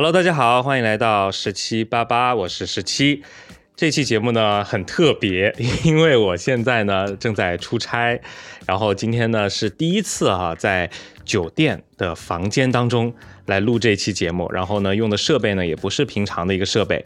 Hello，大家好，欢迎来到十七八八，我是十七。这期节目呢很特别，因为我现在呢正在出差，然后今天呢是第一次啊在酒店的房间当中来录这期节目，然后呢用的设备呢也不是平常的一个设备，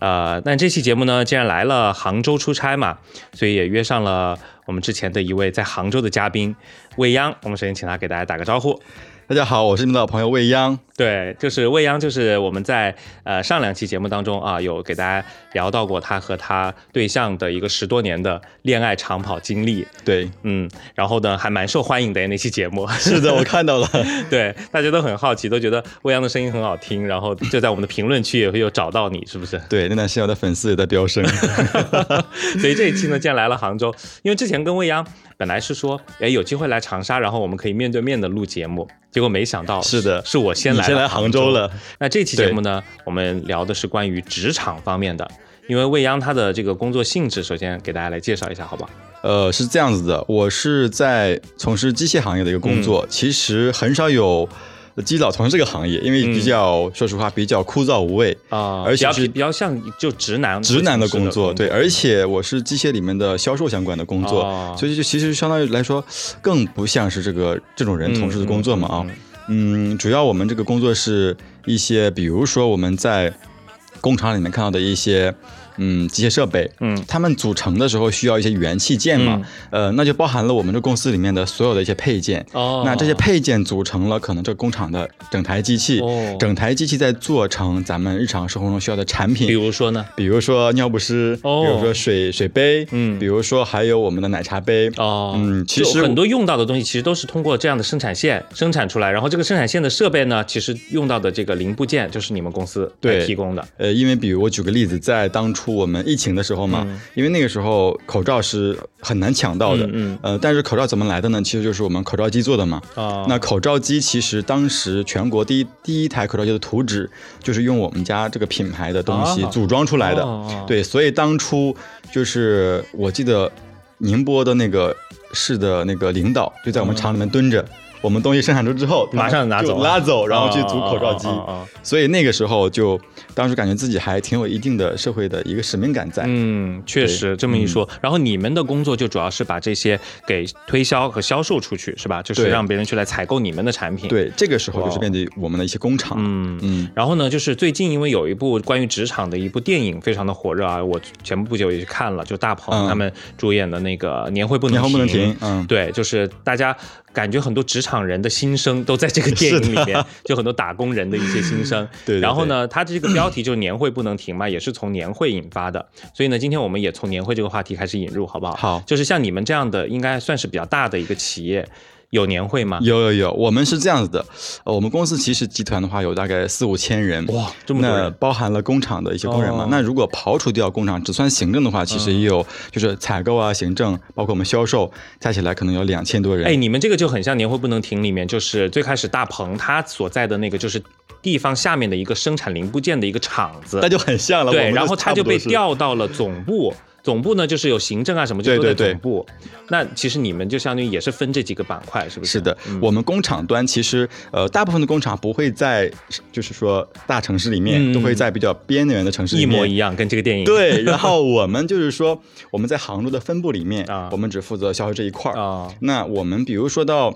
呃，但这期节目呢既然来了杭州出差嘛，所以也约上了我们之前的一位在杭州的嘉宾未央，我们首先请他给大家打个招呼。大家好，我是你们的老朋友未央。对，就是未央，就是我们在呃上两期节目当中啊，有给大家聊到过他和他对象的一个十多年的恋爱长跑经历。对，嗯，然后呢还蛮受欢迎的那期节目。是的，我看到了。对，大家都很好奇，都觉得未央的声音很好听，然后就在我们的评论区也会有找到你，是不是？对，那段时间我的粉丝也在飙升。所以这一期呢，既然来了杭州，因为之前跟未央本来是说，哎，有机会来长沙，然后我们可以面对面的录节目。结果没想到，是的，是我先来先来杭州了。那这期节目呢，我们聊的是关于职场方面的。因为未央他的这个工作性质，首先给大家来介绍一下，好不好？呃，是这样子的，我是在从事机械行业的一个工作，其实很少有。极早从事这个行业，因为比较说实话比较枯燥无味啊，而且是比较像就直男直男的工作，对，而且我是机械里面的销售相关的工作，所以就其实相当于来说更不像是这个这种人从事的工作嘛啊，嗯，主要我们这个工作是一些，比如说我们在工厂里面看到的一些。嗯，机械设备，嗯，他们组成的时候需要一些元器件嘛，呃，那就包含了我们这公司里面的所有的一些配件。哦，那这些配件组成了可能这工厂的整台机器，哦整台机器在做成咱们日常生活中需要的产品。比如说呢？比如说尿不湿，哦比如说水水杯，嗯，比如说还有我们的奶茶杯。哦，嗯，其实很多用到的东西其实都是通过这样的生产线生产出来，然后这个生产线的设备呢，其实用到的这个零部件就是你们公司对提供的。呃，因为比如我举个例子，在当初。我们疫情的时候嘛，因为那个时候口罩是很难抢到的，嗯，呃，但是口罩怎么来的呢？其实就是我们口罩机做的嘛。啊，那口罩机其实当时全国第一第一台口罩机的图纸就是用我们家这个品牌的东西组装出来的。对，所以当初就是我记得宁波的那个市的那个领导就在我们厂里面蹲着。我们东西生产出之后，马上拿走，拉走，然后去组口罩机。所以那个时候就，当时感觉自己还挺有一定的社会的一个使命感在。嗯，确实这么一说。然后你们的工作就主要是把这些给推销和销售出去，是吧？就是让别人去来采购你们的产品。对，这个时候就是面对我们的一些工厂。嗯嗯。然后呢，就是最近因为有一部关于职场的一部电影非常的火热啊，我前不久也去看了，就大鹏他们主演的那个《年会不能停》。年会不能停。嗯，对，就是大家。感觉很多职场人的心声都在这个电影里面，就很多打工人的一些心声。对，然后呢，它这个标题就是年会不能停嘛，也是从年会引发的。所以呢，今天我们也从年会这个话题开始引入，好不好？好，就是像你们这样的，应该算是比较大的一个企业。有年会吗？有有有，我们是这样子的，呃，我们公司其实集团的话有大概四五千人，哇，这么多人，包含了工厂的一些工人嘛。那如果刨除掉工厂，只算行政的话，其实也有，就是采购啊、行政，包括我们销售，加起来可能有两千多人。哎，你们这个就很像年会不能停里面，就是最开始大鹏他所在的那个就是地方下面的一个生产零部件的一个厂子，那就很像了。对，然后他就被调到了总部。总部呢，就是有行政啊什么，就都在总部。那其实你们就相当于也是分这几个板块，是不是？是的，我们工厂端其实呃，大部分的工厂不会在，就是说大城市里面，都会在比较边缘的城市。一模一样，跟这个电影。对，然后 我们就是说，我们在杭州的分部里面啊，我们只负责销售这一块儿啊。那我们比如说到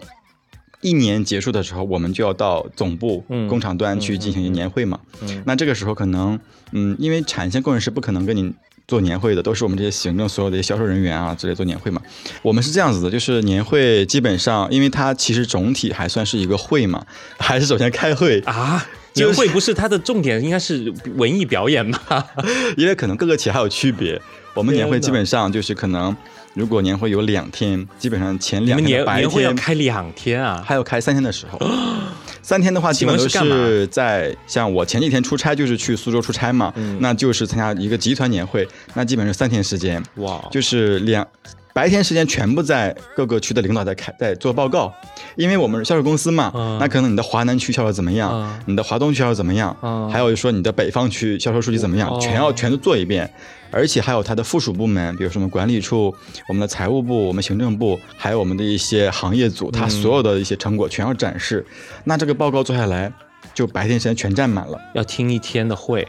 一年结束的时候，我们就要到总部工厂端去进行年会嘛。那这个时候可能，嗯，因为产线工人是不可能跟你。做年会的都是我们这些行政所有的销售人员啊之类做年会嘛。我们是这样子的，就是年会基本上，因为它其实总体还算是一个会嘛，还是首先开会啊。年会不是它的重点，应该是文艺表演嘛？因为可能各个企业还有区别。我们年会基本上就是可能，如果年会有两天，基本上前两天白天要开两天啊，还有开三天的时候。三天的话，基本都是在像我前几天出差，就是去苏州出差嘛，那就是参加一个集团年会，那基本是三天时间，哇，就是两白天时间全部在各个区的领导在开在做报告，因为我们是销售公司嘛，那可能你的华南区销售怎么样，你的华东区销售怎么样，还有说你的北方区销售数据怎么样，全要全都做一遍。而且还有它的附属部门，比如说我们管理处、我们的财务部、我们行政部，还有我们的一些行业组，它所有的一些成果全要展示。那这个报告做下来，就白天时间全占满了，要听一天的会。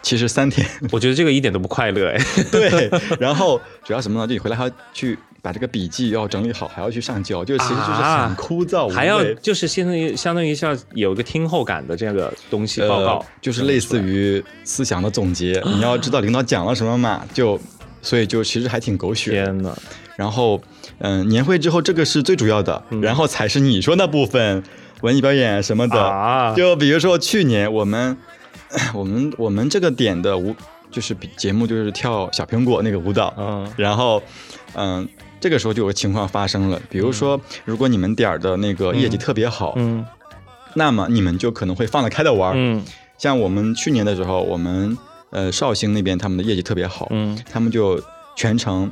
其实三天，我觉得这个一点都不快乐哎。对，然后主要什么呢？就你回来还要去把这个笔记要整理好，还要去上交，就其实就是很枯燥。还要就是相当于相当于像有一个听后感的这样的东西报告，就是类似于思想的总结。你要知道领导讲了什么嘛，就所以就其实还挺狗血。天呐。然后嗯，年会之后这个是最主要的，然后才是你说那部分文艺表演什么的。就比如说去年我们。我们我们这个点的舞就是节目就是跳小苹果那个舞蹈，嗯，然后嗯，这个时候就有个情况发生了，比如说如果你们点儿的那个业绩特别好，嗯，那么你们就可能会放得开的玩，嗯，像我们去年的时候，我们呃绍兴那边他们的业绩特别好，嗯，他们就全程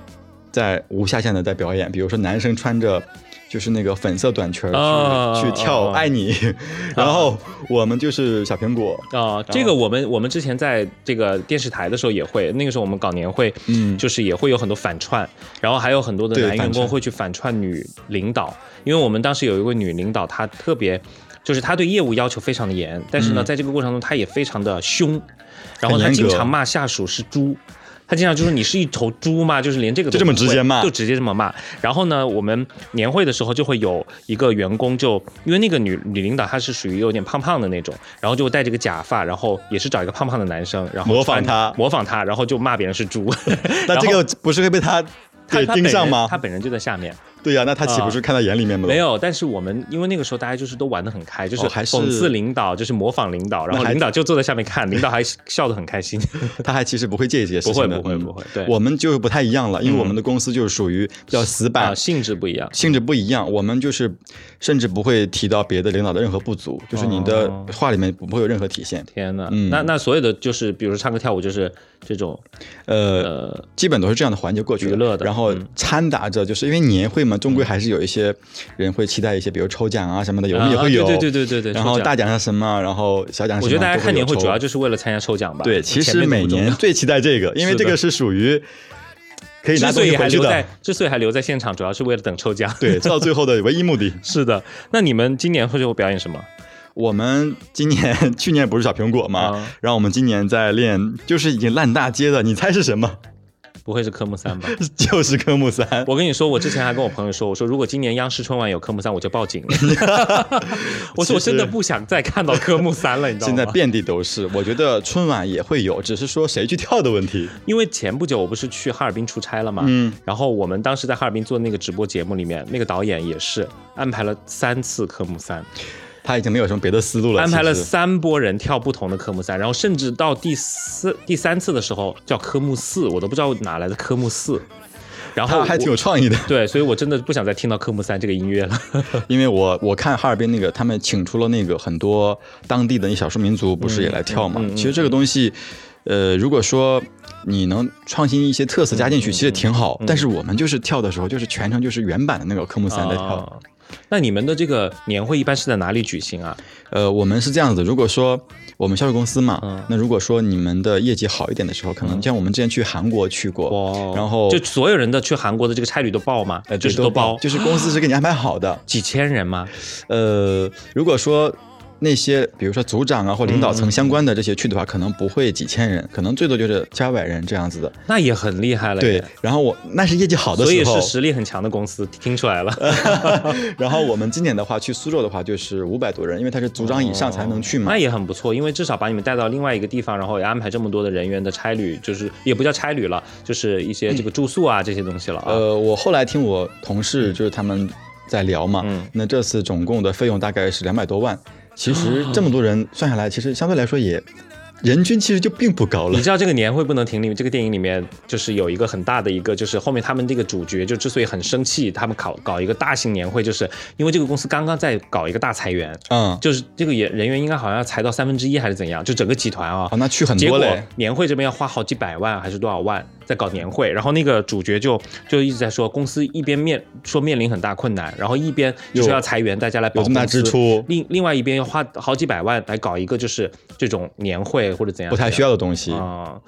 在无下限的在表演，比如说男生穿着。就是那个粉色短裙去去跳爱你，然后我们就是小苹果。啊。这个我们我们之前在这个电视台的时候也会，那个时候我们搞年会，嗯，就是也会有很多反串，然后还有很多的男员工会去反串女领导，因为我们当时有一位女领导，她特别就是她对业务要求非常的严，但是呢，在这个过程中她也非常的凶，然后她经常骂下属是猪。他经常就说你是一头猪嘛？就是连这个就这么直接骂，就直接这么骂。然后呢，我们年会的时候就会有一个员工，就因为那个女女领导她是属于有点胖胖的那种，然后就戴着个假发，然后也是找一个胖胖的男生，然后模仿他，模仿他，然后就骂别人是猪。那这个不是会被他他盯上吗？他本人就在下面。对呀，那他岂不是看到眼里面吗？没有，但是我们因为那个时候大家就是都玩的很开，就是讽刺领导，就是模仿领导，然后领导就坐在下面看，领导还笑得很开心。他还其实不会介意这些事情的，不会不会不会。对，我们就不太一样了，因为我们的公司就是属于比较死板，性质不一样，性质不一样。我们就是甚至不会提到别的领导的任何不足，就是你的话里面不会有任何体现。天哪，那那所有的就是比如说唱歌跳舞就是这种，呃，基本都是这样的环节过去娱乐的，然后掺杂着就是因为年会嘛，终归还是有一些。人会期待一些，比如抽奖啊什么的，我们也会有。对对对对对。然后大奖是什么？然后小奖。我觉得大家看年会主要就是为了参加抽奖吧。对，其实每年最期待这个，因为这个是属于可以拿所以还留在，之所以还留在现场，主要是为了等抽奖。对，做到最后的唯一目的。是的。那你们今年会最后表演什么？我们今年去年不是小苹果吗？然后我们今年在练，就是已经烂大街的，你猜是什么？不会是科目三吧？就是科目三。我跟你说，我之前还跟我朋友说，我说如果今年央视春晚有科目三，我就报警了。我说我真的不想再看到科目三了，你知道吗？现在遍地都是。我觉得春晚也会有，只是说谁去跳的问题。因为前不久我不是去哈尔滨出差了嘛，嗯，然后我们当时在哈尔滨做那个直播节目里面，那个导演也是安排了三次科目三。他已经没有什么别的思路了，安排了三波人跳不同的科目三，然后甚至到第四、第三次的时候叫科目四，我都不知道哪来的科目四。然后还挺有创意的，对，所以我真的不想再听到科目三这个音乐了，因为我我看哈尔滨那个他们请出了那个很多当地的那少数民族，不是也来跳嘛？其实这个东西，呃，如果说你能创新一些特色加进去，其实挺好。但是我们就是跳的时候，就是全程就是原版的那个科目三在跳。那你们的这个年会一般是在哪里举行啊？呃，我们是这样子，如果说我们销售公司嘛，那如果说你们的业绩好一点的时候，可能像我们之前去韩国去过，然后就所有人的去韩国的这个差旅都报吗？呃，就是都包，就是公司是给你安排好的，几千人吗？呃，如果说。那些比如说组长啊或领导层相关的这些去的话，可能不会几千人，可能最多就是加百人这样子的。那也很厉害了。对，然后我那是业绩好的时候，所以是实力很强的公司，听出来了。然后我们今年的话去苏州的话就是五百多人，因为他是组长以上才能去嘛。那也很不错，因为至少把你们带到另外一个地方，然后也安排这么多的人员的差旅，就是也不叫差旅了，就是一些这个住宿啊这些东西了。呃，我后来听我同事就是他们在聊嘛，那这次总共的费用大概是两百多万。其实这么多人算下来，其实相对来说也，人均其实就并不高了。你知道这个年会不能停里面，这个电影里面就是有一个很大的一个，就是后面他们这个主角就之所以很生气，他们搞搞一个大型年会，就是因为这个公司刚刚在搞一个大裁员，嗯，就是这个也人员应该好像要裁到三分之一还是怎样，就整个集团啊，那去很多嘞。年会这边要花好几百万还是多少万？在搞年会，然后那个主角就就一直在说，公司一边面说面临很大困难，然后一边就是要裁员，大家来保这么大支出，另另外一边要花好几百万来搞一个就是这种年会或者怎样不太需要的东西啊，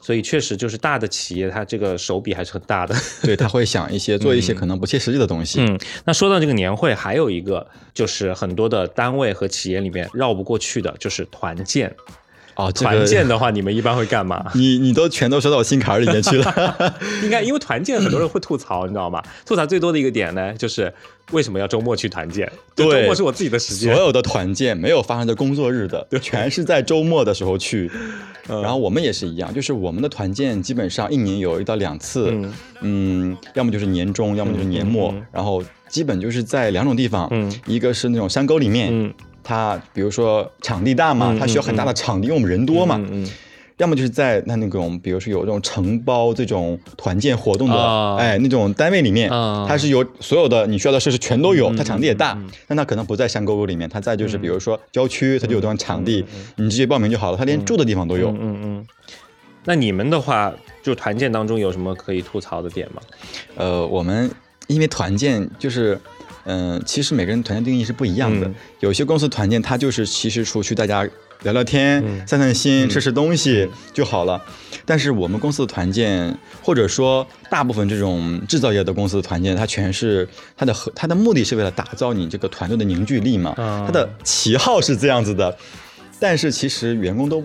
所以确实就是大的企业，它这个手笔还是很大的，对他会想一些做一些可能不切实际的东西。嗯，那说到这个年会，还有一个就是很多的单位和企业里面绕不过去的就是团建。哦，团建的话，你们一般会干嘛？你你都全都说到我心坎里面去了。应该因为团建，很多人会吐槽，你知道吗？吐槽最多的一个点呢，就是为什么要周末去团建？对，周末是我自己的时间。所有的团建没有发生在工作日的，全是在周末的时候去。然后我们也是一样，就是我们的团建基本上一年有一到两次，嗯，要么就是年终，要么就是年末，然后基本就是在两种地方，一个是那种山沟里面。它比如说场地大嘛，它需要很大的场地，因为我们人多嘛。嗯。要么就是在那那种，比如说有这种承包这种团建活动的，哎，那种单位里面，它是有所有的你需要的设施全都有，它场地也大，但它可能不在山沟沟里面，它在就是比如说郊区，它就有这种场地，你直接报名就好了，它连住的地方都有。嗯嗯。那你们的话，就团建当中有什么可以吐槽的点吗？呃，我们因为团建就是。嗯，其实每个人团建定义是不一样的。有些公司团建，它就是其实出去大家聊聊天、散散心、吃吃东西就好了。但是我们公司的团建，或者说大部分这种制造业的公司的团建，它全是它的和它的目的是为了打造你这个团队的凝聚力嘛。它的旗号是这样子的，但是其实员工都。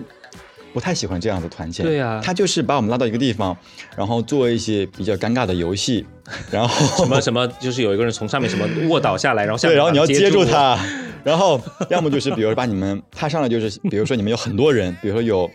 不太喜欢这样的团建，对呀，他就是把我们拉到一个地方，然后做一些比较尴尬的游戏，然后什么什么，就是有一个人从上面什么卧倒下来，然后下对，然后你要接住他，然后要么就是比如说把你们他上来就是，比如说你们有很多人，比如说有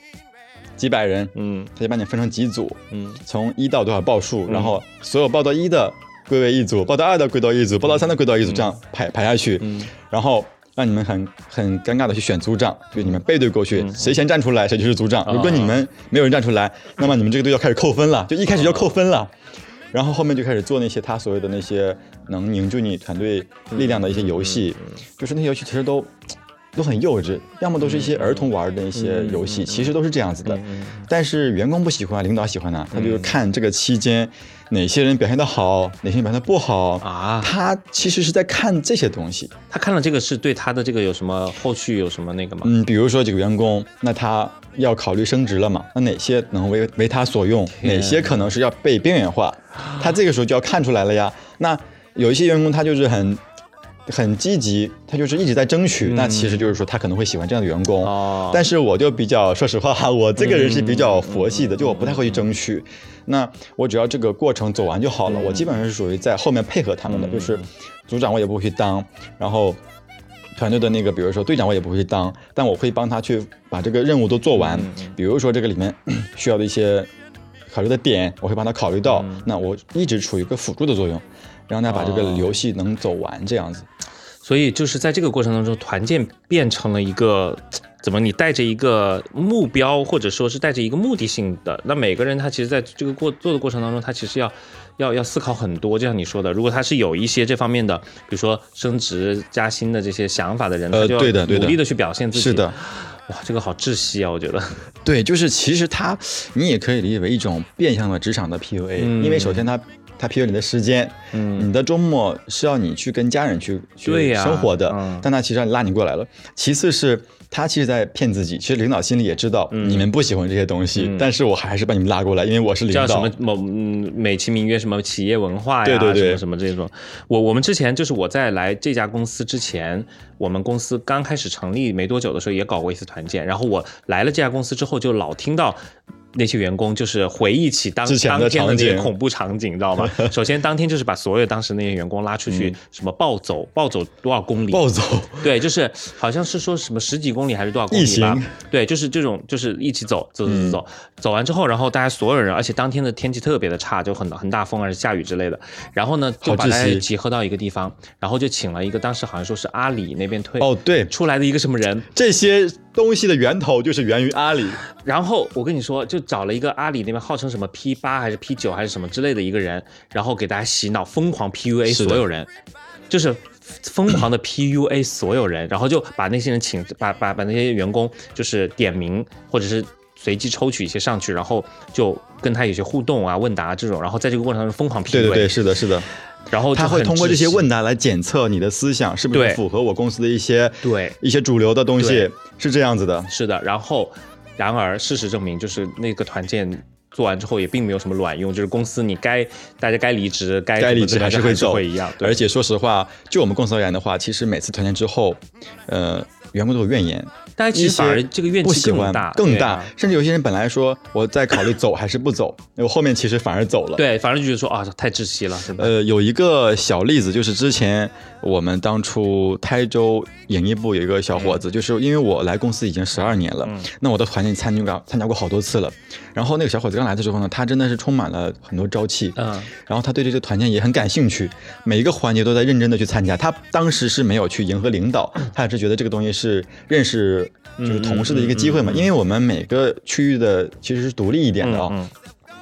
几百人，嗯，他就把你分成几组，嗯，从一到多少报数，然后所有报到一的归为一组，报到二的归到一组，报到三的归到一组，这样排排下去，嗯，然后。让你们很很尴尬的去选组长，就你们背对过去，谁先站出来谁就是组长。如果你们没有人站出来，那么你们这个队要开始扣分了，就一开始要扣分了。然后后面就开始做那些他所谓的那些能凝聚你团队力量的一些游戏，就是那些游戏其实都 都很幼稚，要么都是一些儿童玩的一些游戏，其实都是这样子的。但是员工不喜欢，领导喜欢呢，他就看这个期间。哪些人表现的好，哪些人表现的不好啊？他其实是在看这些东西。他看了这个是对他的这个有什么后续有什么那个吗？嗯，比如说几个员工，那他要考虑升职了嘛？那哪些能为为他所用？哪些可能是要被边缘化？他这个时候就要看出来了呀。那有一些员工他就是很。很积极，他就是一直在争取。那其实就是说，他可能会喜欢这样的员工。哦。但是我就比较说实话哈，我这个人是比较佛系的，就我不太会去争取。那我只要这个过程走完就好了。我基本上是属于在后面配合他们的，就是组长我也不会去当，然后团队的那个，比如说队长我也不会去当，但我会帮他去把这个任务都做完。比如说这个里面 需要的一些考虑的点，我会帮他考虑到。那我一直处于一个辅助的作用。让他把这个游戏能走完，这样子。所以就是在这个过程当中，团建变成了一个怎么？你带着一个目标，或者说是带着一个目的性的。那每个人他其实在这个过做的过程当中，他其实要要要思考很多。就像你说的，如果他是有一些这方面的，比如说升职加薪的这些想法的人，呃，对的，努力的去表现自己。是的，哇，这个好窒息啊！我觉得。对，就是其实他，你也可以理解为一种变相的职场的 PUA，因为首先他。他 PUA 你的时间，嗯，你的周末是要你去跟家人去去生活的，但他其实拉你过来了。其次是他其实在骗自己，其实领导心里也知道你们不喜欢这些东西，但是我还是把你们拉过来，因为我是领导。叫什么某嗯美其名曰什么企业文化呀，对对对，什么这种。我我们之前就是我在来这家公司之前，我们公司刚开始成立没多久的时候也搞过一次团建，然后我来了这家公司之后就老听到。那些员工就是回忆起当当天的那些恐怖场景，你知道吗？首先当天就是把所有当时那些员工拉出去，什么暴走，暴走多少公里？暴走，对，就是好像是说什么十几公里还是多少公里吧？对，就是这种，就是一起走，走走走，走完之后，然后大家所有人，而且当天的天气特别的差，就很很大风，而且下雨之类的。然后呢，就把大家集合到一个地方，然后就请了一个当时好像说是阿里那边推哦，对，出来的一个什么人，这些。东西的源头就是源于阿里，然后我跟你说，就找了一个阿里那边号称什么 P 八还是 P 九还是什么之类的一个人，然后给大家洗脑，疯狂 PUA 所有人，就是疯狂的 PUA 所有人，然后就把那些人请，把把把那些员工就是点名或者是。随机抽取一些上去，然后就跟他有些互动啊、问答这种，然后在这个过程当中疯狂 PUA。对对对，是的，是的。然后他会通过这些问答来检测你的思想是不是符合我公司的一些对一些主流的东西，是这样子的。是的。然后，然而事实证明，就是那个团建做完之后也并没有什么卵用，就是公司你该大家该离职该该离职还是会走一样。而且说实话，就我们公司而言的话，其实每次团建之后，呃。员工都有怨言，大家其实反而这个怨气更大，更大。甚至有些人本来说我在考虑走还是不走，我后面其实反而走了。对，反而就觉得说啊，太窒息了。呃，有一个小例子，就是之前我们当初台州演艺部有一个小伙子，就是因为我来公司已经十二年了，那我的团建参加参加过好多次了。然后那个小伙子刚来的时候呢，他真的是充满了很多朝气，嗯，然后他对这个团建也很感兴趣，每一个环节都在认真的去参加。他当时是没有去迎合领导，他也是觉得这个东西是。是认识就是同事的一个机会嘛，因为我们每个区域的其实是独立一点的啊。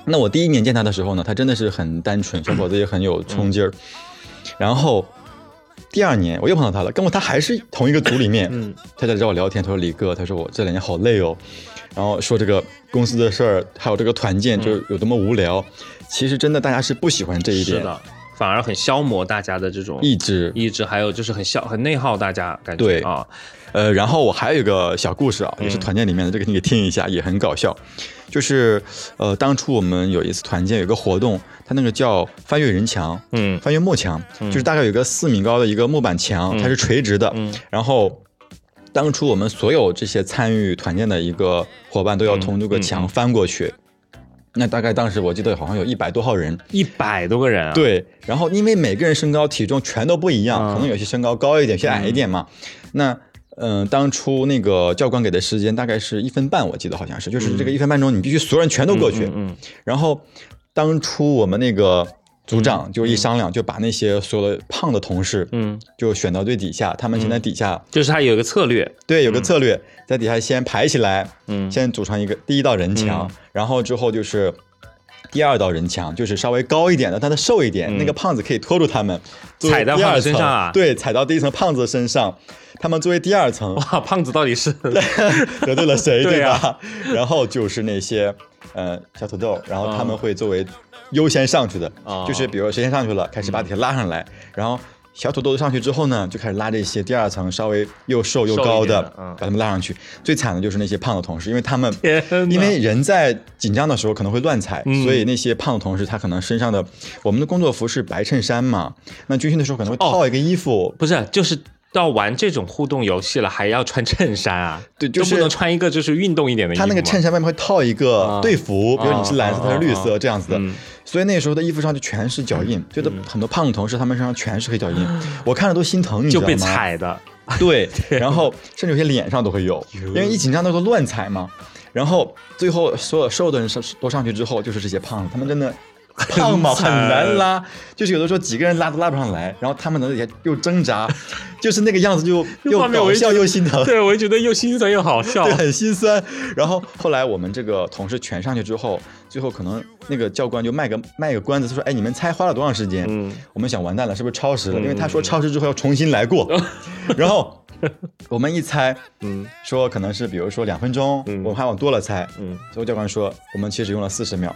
那我第一年见他的时候呢，他真的是很单纯，小伙子也很有冲劲儿。然后第二年我又碰到他了，跟我他还是同一个组里面，他在找我聊天，他说李哥，他说我这两年好累哦，然后说这个公司的事儿，还有这个团建就有多么无聊。其实真的大家是不喜欢这一点。反而很消磨大家的这种意志，意志，还有就是很消很内耗大家感觉对。啊，呃，然后我还有一个小故事啊，也是团建里面的，这个你给听一下，也很搞笑。就是呃，当初我们有一次团建有一个活动，它那个叫翻越人墙，嗯，翻越木墙，就是大概有个四米高的一个木板墙，它是垂直的。嗯，然后当初我们所有这些参与团建的一个伙伴都要从这个墙翻过去。那大概当时我记得好像有一百多号人，一百多个人啊。对，然后因为每个人身高体重全都不一样，可能有些身高高一点，有些矮一点嘛。那嗯，当初那个教官给的时间大概是一分半，我记得好像是，就是这个一分半钟，你必须所有人全都过去。嗯。然后当初我们那个。组长就一商量，就把那些所有的胖的同事，嗯，就选到最底下。他们先在底下，就是他有个策略，对，有个策略，在底下先排起来，嗯，先组成一个第一道人墙，然后之后就是第二道人墙，就是稍微高一点的，但他瘦一点，那个胖子可以拖住他们，踩到胖子身上啊，对，踩到第一层胖子的身上，他们作为第二层，哇，胖子到底是 得罪了谁，对吧？然后就是那些呃小土豆，然后他们会作为。优先上去的，就是比如谁先上去了，开始把底下拉上来，然后小土豆子上去之后呢，就开始拉这些第二层稍微又瘦又高的，把他们拉上去。最惨的就是那些胖的同事，因为他们 因为人在紧张的时候可能会乱踩，所以那些胖的同事他可能身上的我们的工作服是白衬衫嘛，那军训的时候可能会套一个衣服，不是就是。到玩这种互动游戏了，还要穿衬衫啊？对，就不能穿一个就是运动一点的衣服。他那个衬衫外面会套一个队服，比如你是蓝色，他是绿色这样子的。所以那时候的衣服上就全是脚印，觉得很多胖的同事他们身上全是黑脚印，我看着都心疼，你知道吗？就被踩的，对，然后甚至有些脸上都会有，因为一紧张都会乱踩嘛。然后最后所有瘦的人上都上去之后，就是这些胖子，他们真的。胖 嘛，很难拉，就是有的时候几个人拉都拉不上来，然后他们在底下又挣扎，就是那个样子就 又搞笑又心疼。对，我就觉得又心酸又好笑，对，很心酸。然后后来我们这个同事全上去之后，最后可能那个教官就卖个卖个关子，他说：“哎，你们猜花了多长时间？”嗯，我们想完蛋了，是不是超时了？因为他说超时之后要重新来过。然后 我们一猜，嗯，说可能是比如说两分钟，我们还往多了猜，嗯，所以教官说我们其实用了四十秒。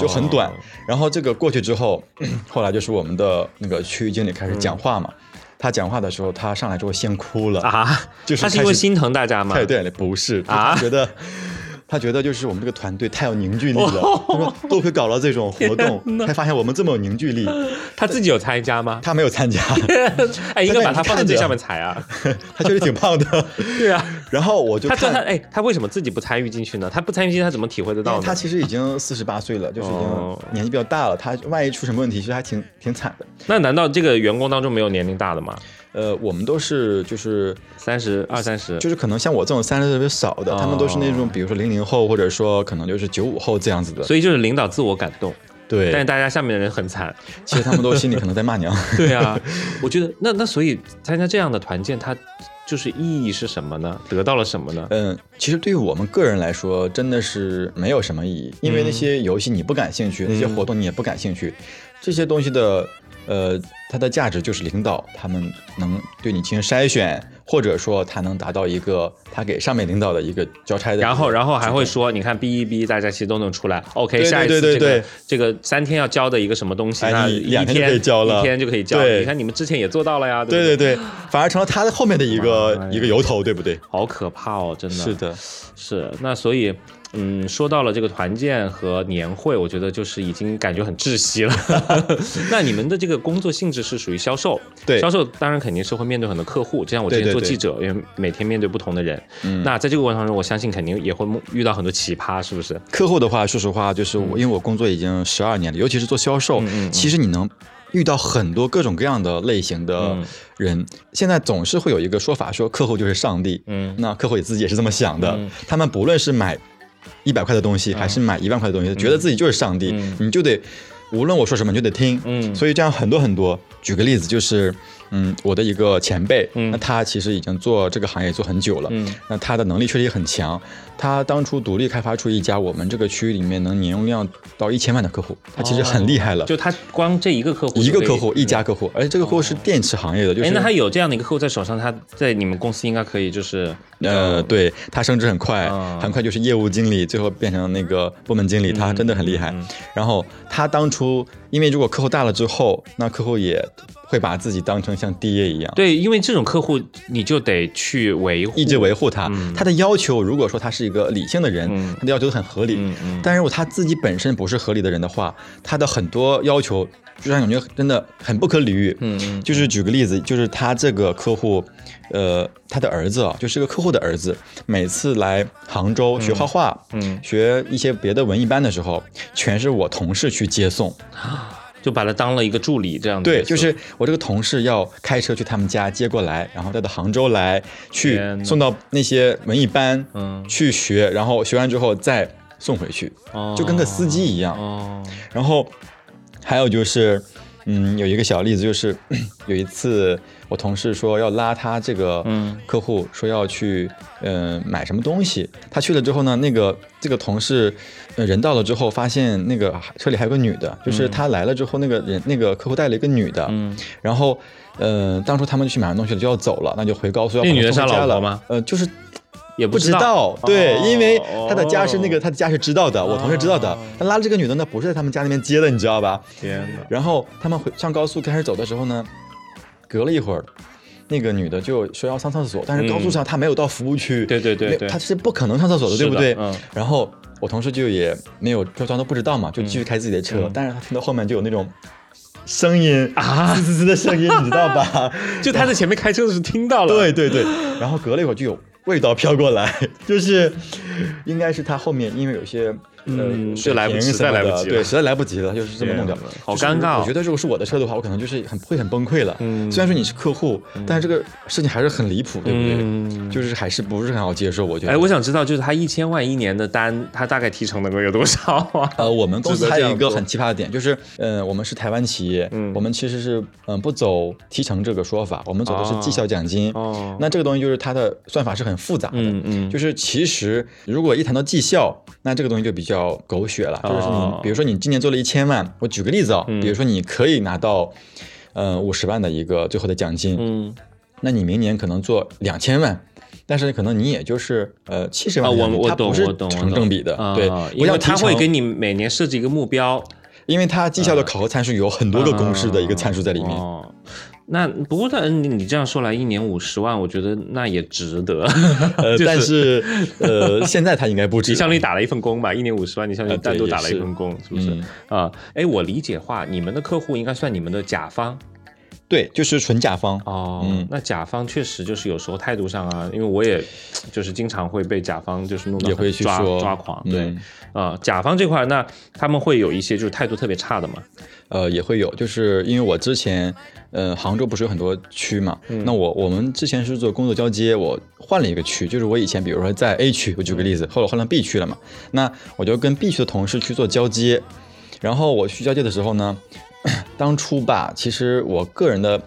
就很短，然后这个过去之后，后来就是我们的那个区域经理开始讲话嘛。他讲话的时候，他上来之后先哭了啊，就是他是因为心疼大家吗？对，不是啊，觉得。他觉得就是我们这个团队太有凝聚力了，他说多亏搞了这种活动，才发现我们这么有凝聚力。他自己有参加吗？他没有参加。哎，应该把他放在最下面踩啊！他确实挺胖的。对啊。然后我就他他哎，他为什么自己不参与进去呢？他不参与进去，他怎么体会得到？他其实已经四十八岁了，就是已经年纪比较大了。他万一出什么问题，其实还挺挺惨的。那难道这个员工当中没有年龄大的吗？呃，我们都是就是三十二三十，就是可能像我这种三十特别少的，他们都是那种比如说零零后，或者说可能就是九五后这样子的。所以就是领导自我感动，对，但是大家下面的人很惨，其实他们都心里可能在骂娘。对啊，我觉得那那所以参加这样的团建，它就是意义是什么呢？得到了什么呢？嗯，其实对于我们个人来说，真的是没有什么意义，因为那些游戏你不感兴趣，那些活动你也不感兴趣，这些东西的。呃，它的价值就是领导他们能对你进行筛选。或者说他能达到一个他给上面领导的一个交差的，然后然后还会说，你看 B 一 B 大家其实都能出来，OK，下一次这个这个三天要交的一个什么东西，那两天就可以交了，一天就可以交。你看你们之前也做到了呀，对对对，反而成了他的后面的一个一个由头，对不对？好可怕哦，真的是的，是那所以。嗯，说到了这个团建和年会，我觉得就是已经感觉很窒息了。那你们的这个工作性质是属于销售，对，销售当然肯定是会面对很多客户，就像我之前做记者，因为每天面对不同的人。嗯，那在这个过程中，我相信肯定也会遇到很多奇葩，是不是？客户的话，说实话，就是我，因为我工作已经十二年了，尤其是做销售，其实你能遇到很多各种各样的类型的人。现在总是会有一个说法，说客户就是上帝。嗯，那客户也自己也是这么想的，他们不论是买。一百块的东西还是买一万块的东西，觉得自己就是上帝，你就得无论我说什么你就得听。嗯，所以这样很多很多。举个例子，就是嗯，我的一个前辈，那他其实已经做这个行业做很久了，嗯，那他的能力确实也很强。他当初独立开发出一家我们这个区域里面能年用量到一千万的客户，他其实很厉害了。就他光这一个客户，一个客户一家客户，而且这个客户是电池行业的。哎，那他有这样的一个客户在手上，他在你们公司应该可以就是呃，对他升职很快，很快就是业务经理，最后变成那个部门经理，他真的很厉害。然后他当初因为如果客户大了之后，那客户也。会把自己当成像爹一样，对，因为这种客户你就得去维护，一直维护他。他的要求，如果说他是一个理性的人，他的要求很合理。但是如果他自己本身不是合理的人的话，他的很多要求就让感觉真的很不可理喻。嗯，就是举个例子，就是他这个客户，呃，他的儿子啊，就是个客户的儿子，每次来杭州学画画，嗯，学一些别的文艺班的时候，全是我同事去接送。就把他当了一个助理这样。对，就是我这个同事要开车去他们家接过来，然后带到杭州来，去送到那些文艺班，嗯，去学，然后学完之后再送回去，就跟个司机一样。哦。然后还有就是，嗯，有一个小例子，就是 有一次我同事说要拉他这个客户，说要去嗯买什么东西，他去了之后呢，那个这个同事。人到了之后，发现那个车里还有个女的，就是他来了之后，那个人那个客户带了一个女的，嗯，然后，呃，当初他们去买完东西就要走了，那就回高速要那女的是老婆吗？呃，就是也不知道，对，因为他的家是那个他的家是知道的，我同事知道的，他拉了这个女的呢，不是在他们家那边接的，你知道吧？天哪！然后他们回上高速开始走的时候呢，隔了一会儿。那个女的就说要上厕所，但是高速上她没有到服务区，对对对，她是不可能上厕所的，对不对？嗯。然后我同事就也没有就装都不知道嘛，就继续开自己的车，但是他听到后面就有那种声音啊，滋滋滋的声音，你知道吧？就他在前面开车的时候听到了，对对对。然后隔了一会儿就有味道飘过来，就是应该是他后面因为有些。嗯，是来不及，实在来不及，对，实在来不及了，就是这么弄掉。好尴尬。我觉得如果是我的车的话，我可能就是很会很崩溃了。嗯，虽然说你是客户，但是这个事情还是很离谱，对不对？就是还是不是很好接受，我觉得。哎，我想知道，就是他一千万一年的单，他大概提成能够有多少啊？呃，我们公司还有一个很奇葩的点，就是，呃，我们是台湾企业，嗯，我们其实是嗯不走提成这个说法，我们走的是绩效奖金。哦。那这个东西就是它的算法是很复杂的，嗯嗯，就是其实如果一谈到绩效，那这个东西就比较狗血了。就是你，比如说你今年做了一千万，我举个例子啊，比如说你可以拿到，呃，五十万的一个最后的奖金，嗯，那你明年可能做两千万，但是可能你也就是呃七十万，我我懂我懂，成正比的，对，因为他会给你每年设置一个目标，因为它绩效的考核参数有很多个公式的一个参数在里面。那不过，他你你这样说来，一年五十万，我觉得那也值得。呃，但是呃，现在他应该不值。你相当于打了一份工吧？一年五十万，你相当于单独打了一份工，是不是？啊，哎，我理解话，你们的客户应该算你们的甲方。对，就是纯甲方。哦，那甲方确实就是有时候态度上啊，因为我也就是经常会被甲方就是弄到抓抓狂。对，啊，甲方这块，那他们会有一些就是态度特别差的嘛？呃，也会有，就是因为我之前。呃，杭州不是有很多区嘛？那我我们之前是做工作交接，我换了一个区，就是我以前比如说在 A 区，我举个例子，后来换到 B 区了嘛。那我就跟 B 区的同事去做交接，然后我去交接的时候呢，当初吧，其实我个人的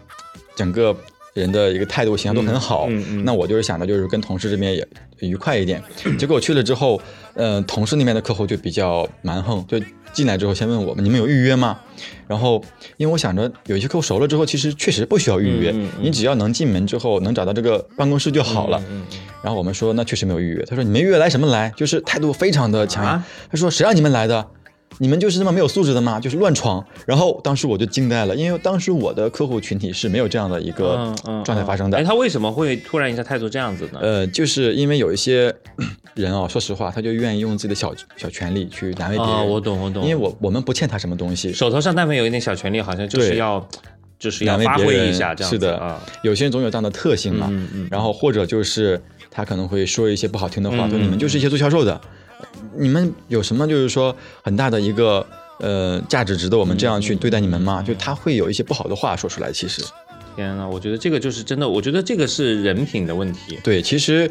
整个人的一个态度形象都很好，那我就是想着就是跟同事这边也愉快一点。结果去了之后，呃，同事那边的客户就比较蛮横，就进来之后先问我们，你们有预约吗？然后因为我想着有一些客户熟了之后，其实确实不需要预约，你只要能进门之后能找到这个办公室就好了。然后我们说那确实没有预约，他说你没预约来什么来？就是态度非常的强硬。他说谁让你们来的？你们就是这么没有素质的吗？就是乱闯。然后当时我就惊呆了，因为当时我的客户群体是没有这样的一个状态发生的。哎，他为什么会突然一下态度这样子呢？呃，就是因为有一些 人哦，说实话，他就愿意用自己的小小权利去难为别人。哦，我懂，我懂。因为我我们不欠他什么东西，手头上但凡有一点小权利，好像就是要就是要发挥一下这样。是的啊，有些人总有这样的特性嘛。嗯嗯。然后或者就是他可能会说一些不好听的话，说你们就是一些做销售的。你们有什么就是说很大的一个呃价值值得我们这样去对待你们吗？就他会有一些不好的话说出来。其实，天呐，我觉得这个就是真的，我觉得这个是人品的问题。对，其实，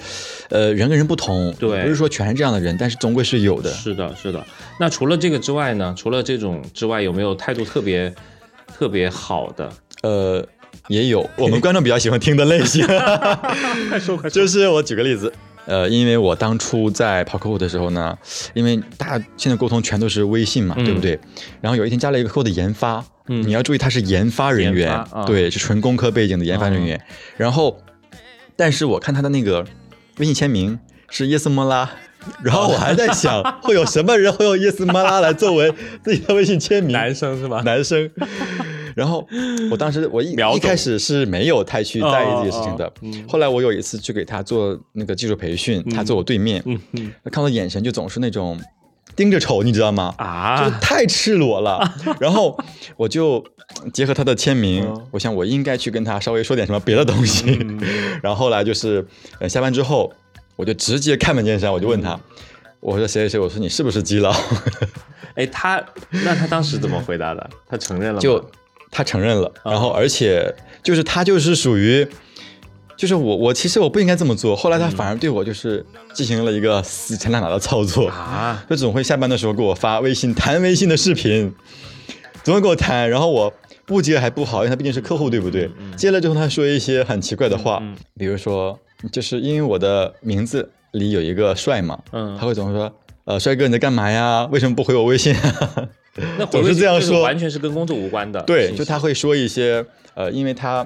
呃，人跟人不同，对，不是说全是这样的人，但是终归是有的。是的，是的。那除了这个之外呢？除了这种之外，有没有态度特别特别好的？呃，也有。我们观众比较喜欢听的类型，快 说快说。就是我举个例子。呃，因为我当初在跑客户的时候呢，因为大家现在沟通全都是微信嘛，对不对？然后有一天加了一个客户的研发，你要注意他是研发人员，对，是纯工科背景的研发人员。然后，但是我看他的那个微信签名是耶斯莫拉，然后我还在想，会有什么人会用耶斯莫拉来作为自己的微信签名？男生是吧？男生。然后我当时我一一开始是没有太去在意这些事情的，后来我有一次去给他做那个技术培训，他坐我对面，看到眼神就总是那种盯着瞅，你知道吗？啊，就太赤裸了。然后我就结合他的签名，我想我应该去跟他稍微说点什么别的东西。然后后来就是呃下班之后，我就直接开门见山，我就问他，我说谁谁谁，我说你是不是基佬？哎，他那他当时怎么回答的？他承认了吗？就。他承认了，然后而且就是他就是属于，就是我我其实我不应该这么做，后来他反而对我就是进行了一个死缠烂打的操作啊，就总会下班的时候给我发微信谈微信的视频，总会给我谈，然后我不接还不好，因为他毕竟是客户对不对？接了之后他说一些很奇怪的话，比如说就是因为我的名字里有一个帅嘛，嗯，他会总是说呃帅哥你在干嘛呀？为什么不回我微信？那总是这样说，完全是跟工作无关的。对，就他会说一些，呃，因为他，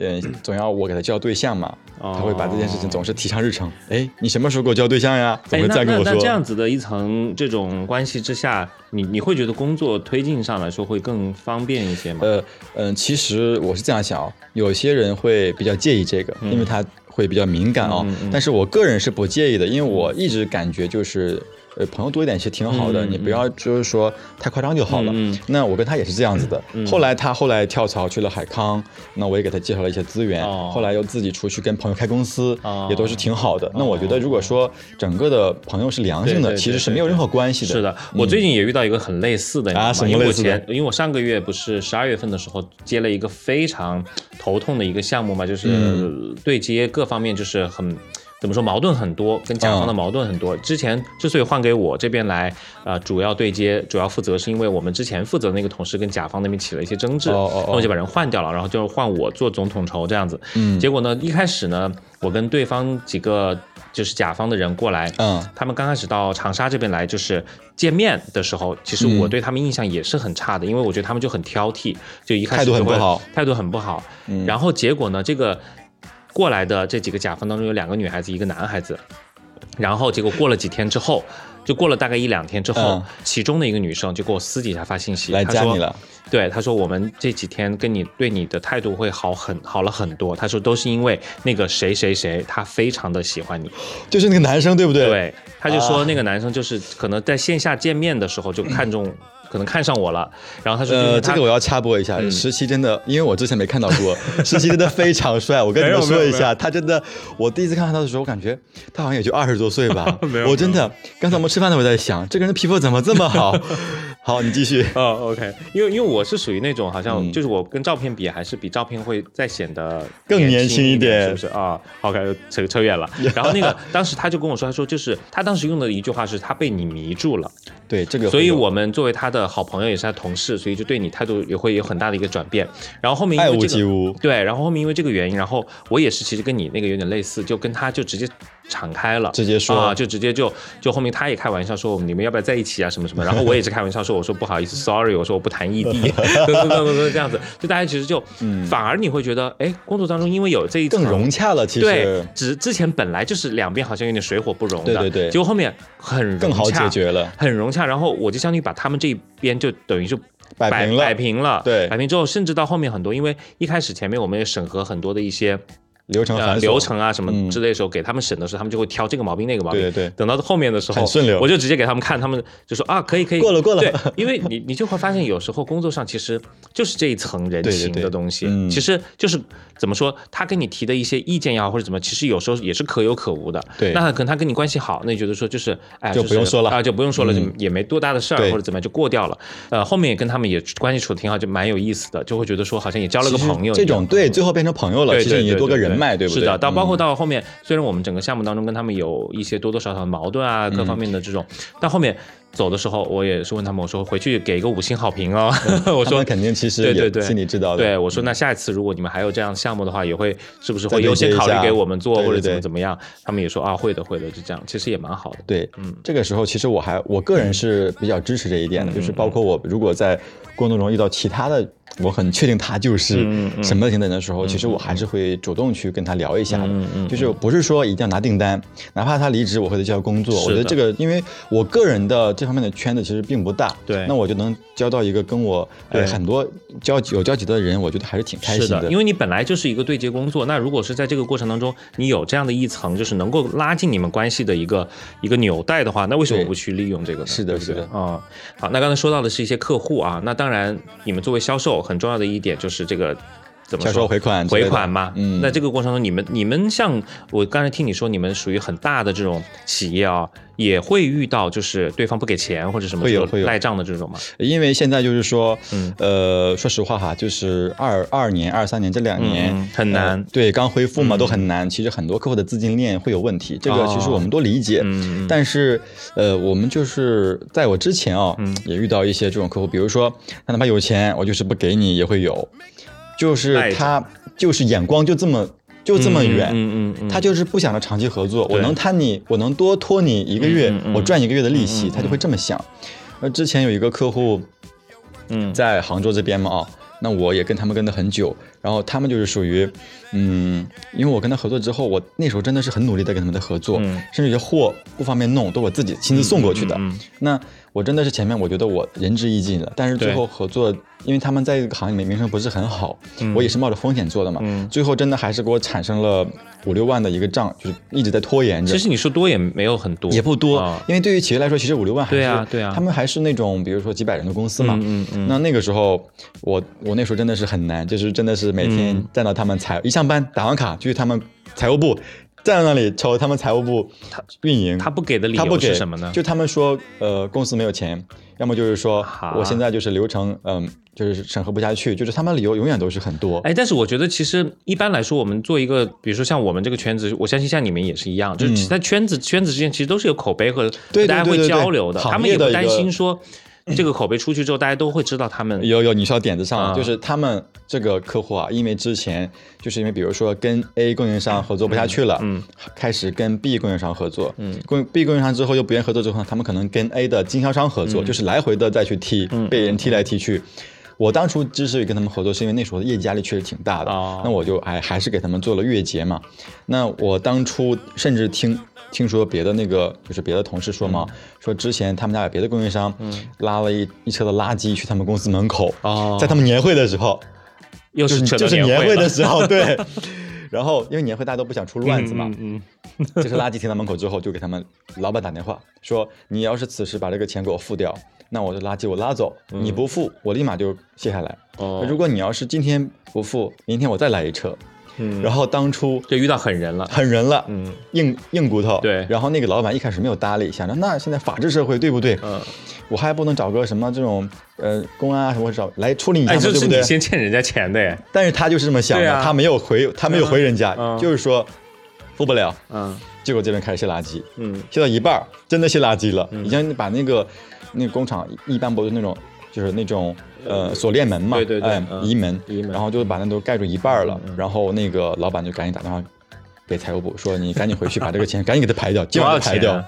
呃，总要我给他介绍对象嘛，他会把这件事情总是提上日程。哎，你什么时候给我介绍对象呀？总会再跟我说。那这样子的一层这种关系之下，你你会觉得工作推进上来说会更方便一些吗？呃，嗯，其实我是这样想，有些人会比较介意这个，因为他会比较敏感哦。但是我个人是不介意的，因为我一直感觉就是。呃，朋友多一点其实挺好的，你不要就是说太夸张就好了。那我跟他也是这样子的。后来他后来跳槽去了海康，那我也给他介绍了一些资源。后来又自己出去跟朋友开公司，也都是挺好的。那我觉得，如果说整个的朋友是良性的，其实是没有任何关系的。是的，我最近也遇到一个很类似的啊，什么类似的？因为我上个月不是十二月份的时候接了一个非常头痛的一个项目嘛，就是对接各方面就是很。怎么说矛盾很多，跟甲方的矛盾很多。之前之所以换给我这边来，呃，主要对接、主要负责，是因为我们之前负责的那个同事跟甲方那边起了一些争执，那我就把人换掉了，然后就换我做总统筹这样子。嗯，结果呢，一开始呢，我跟对方几个就是甲方的人过来，嗯，他们刚开始到长沙这边来，就是见面的时候，其实我对他们印象也是很差的，因为我觉得他们就很挑剔，就一开始态度很不好，态度很不好。然后结果呢，这个。过来的这几个甲方当中有两个女孩子，一个男孩子，然后结果过了几天之后，就过了大概一两天之后，其中的一个女生就给我私底下发信息来加你了。对，她说我们这几天跟你对你的态度会好很好了很多。她说都是因为那个谁谁谁，他非常的喜欢你，就是那个男生对不对？对，他就说那个男生就是可能在线下见面的时候就看中。可能看上我了，然后他说：“呃，这个我要插播一下，十七真的，因为我之前没看到过，十七真的非常帅。我跟你们说一下，他真的，我第一次看到他的时候，我感觉他好像也就二十多岁吧。我真的，刚才我们吃饭的时候在想，这个人的皮肤怎么这么好？好，你继续。哦，OK，因为因为我是属于那种好像就是我跟照片比，还是比照片会再显得更年轻一点，是不是啊？OK，扯扯远了。然后那个 当时他就跟我说，他说就是他当时用的一句话是他被你迷住了。对这个，所以我们作为他的。好朋友也是他同事，所以就对你态度也会有很大的一个转变。然后后面因为这个对，然后后面因为这个原因，然后我也是其实跟你那个有点类似，就跟他就直接敞开了，直接说。啊，就直接就就后面他也开玩笑说你们要不要在一起啊什么什么，然后我也是开玩笑说我说不好意思，sorry，我说我不谈异地，等等等等这样子，就大家其实就反而你会觉得哎，工作当中因为有这一更融洽了，其实。对，只之前本来就是两边好像有点水火不容的，对对对，结果后面很更好解决了，很融洽，然后我就相当于把他们这一边就等于就。摆平了，摆平了，对，摆平之后，甚至到后面很多，因为一开始前面我们也审核很多的一些。流程流程啊什么之类的时候，给他们审的时候，他们就会挑这个毛病那个毛病。对对。等到后面的时候，很顺流，我就直接给他们看，他们就说啊，可以可以，过了过了。对，因为你你就会发现，有时候工作上其实就是这一层人情的东西，其实就是怎么说，他跟你提的一些意见也好或者怎么，其实有时候也是可有可无的。对。那可能他跟你关系好，那你觉得说就是哎，就不用说了啊，就不用说了，就也没多大的事儿或者怎么样就过掉了。呃，后面也跟他们也关系处的挺好，就蛮有意思的，就会觉得说好像也交了个朋友。这种对，最后变成朋友了，其实也多个人脉，对不对？是的，到包括到后面。虽然我们整个项目当中跟他们有一些多多少少的矛盾啊，各方面的这种，但后面走的时候，我也是问他们，我说回去给一个五星好评哦。我说肯定其实对对对，心里知道的。对，我说那下一次如果你们还有这样项目的话，也会是不是会优先考虑给我们做或者怎么怎么样？他们也说啊，会的会的，就这样，其实也蛮好的。对，嗯，这个时候其实我还我个人是比较支持这一点的，就是包括我如果在过程中遇到其他的。我很确定他就是什么等等的时候，其实我还是会主动去跟他聊一下的，就是不是说一定要拿订单，哪怕他离职，我会交工作。我觉得这个，因为我个人的这方面的圈子其实并不大，对，那我就能交到一个跟我呃很多交有交集的人，我觉得还是挺开心的。因为你本来就是一个对接工作，那如果是在这个过程当中，你有这样的一层，就是能够拉近你们关系的一个一个纽带的话，那为什么不去利用这个呢？是的，是的，啊，好，那刚才说到的是一些客户啊，那当当然你们作为销售很重要的一点。就是这个怎么说回款回款嘛？嗯，那这个过程中，你们你们像我刚才听你说，你们属于很大的这种企业啊，也会遇到就是对方不给钱或者什么会有会有赖账的这种吗？因为现在就是说，嗯呃，说实话哈，就是二二年、二三年这两年很难，对，刚恢复嘛都很难。其实很多客户的资金链会有问题，这个其实我们都理解。但是呃，我们就是在我之前啊，也遇到一些这种客户，比如说他哪怕有钱，我就是不给你也会有。就是他，就是眼光就这么就这么远，嗯嗯他就是不想着长期合作。我能摊你，我能多拖你一个月，我赚一个月的利息，他就会这么想。那之前有一个客户，嗯，在杭州这边嘛啊，那我也跟他们跟的很久，然后他们就是属于，嗯，因为我跟他合作之后，我那时候真的是很努力的跟他们的合作，甚至有些货不方便弄，都我自己亲自送过去的。那我真的是前面我觉得我仁至义尽了，但是最后合作。因为他们在这个行业里面名声不是很好，我也是冒着风险做的嘛。最后真的还是给我产生了五六万的一个账，就是一直在拖延着。其实你说多也没有很多，也不多，因为对于企业来说，其实五六万还是对啊对啊。他们还是那种比如说几百人的公司嘛。嗯嗯。那那个时候我我那时候真的是很难，就是真的是每天站到他们财一上班打完卡就去他们财务部站在那里瞅他们财务部运营。他不给的理由是什么呢？就他们说呃公司没有钱，要么就是说我现在就是流程嗯。就是审核不下去，就是他们理由永远都是很多。哎，但是我觉得其实一般来说，我们做一个，比如说像我们这个圈子，我相信像你们也是一样，就是在圈子圈子之间其实都是有口碑和大家会交流的，他们也不担心说。这个口碑出去之后，大家都会知道他们有有你说点子上了，就是他们这个客户啊，因为之前就是因为比如说跟 A 供应商合作不下去了，嗯，开始跟 B 供应商合作，嗯，供 B 供应商之后又不愿意合作之后，他们可能跟 A 的经销商合作，就是来回的再去踢，被人踢来踢去。我当初之所以跟他们合作，是因为那时候的业绩压力确实挺大的，那我就还还是给他们做了月结嘛。那我当初甚至听听说别的那个就是别的同事说嘛，说之前他们家有别的供应商拉了一一车的垃圾去他们公司门口，在他们年会的时候，又是就是年会的时候，对。然后因为年会大家都不想出乱子嘛，嗯，这车垃圾停在门口之后，就给他们老板打电话说，你要是此时把这个钱给我付掉。那我的垃圾我拉走，你不付，我立马就卸下来。哦，如果你要是今天不付，明天我再来一车。嗯，然后当初就遇到狠人了，狠人了，嗯，硬硬骨头。对，然后那个老板一开始没有搭理，想着那现在法治社会对不对？嗯，我还不能找个什么这种呃公安啊什么找来处理一下，对不对？先欠人家钱的，但是他就是这么想的，他没有回，他没有回人家，就是说付不了。嗯，结果这边开始卸垃圾，嗯，卸到一半真的卸垃圾了，已经把那个。那个工厂一般不是那种，就是那种呃锁链门嘛，对对对，移门，移门，然后就把那都盖住一半了，然后那个老板就赶紧打电话给财务部说，你赶紧回去把这个钱赶紧给他排掉，今晚排掉。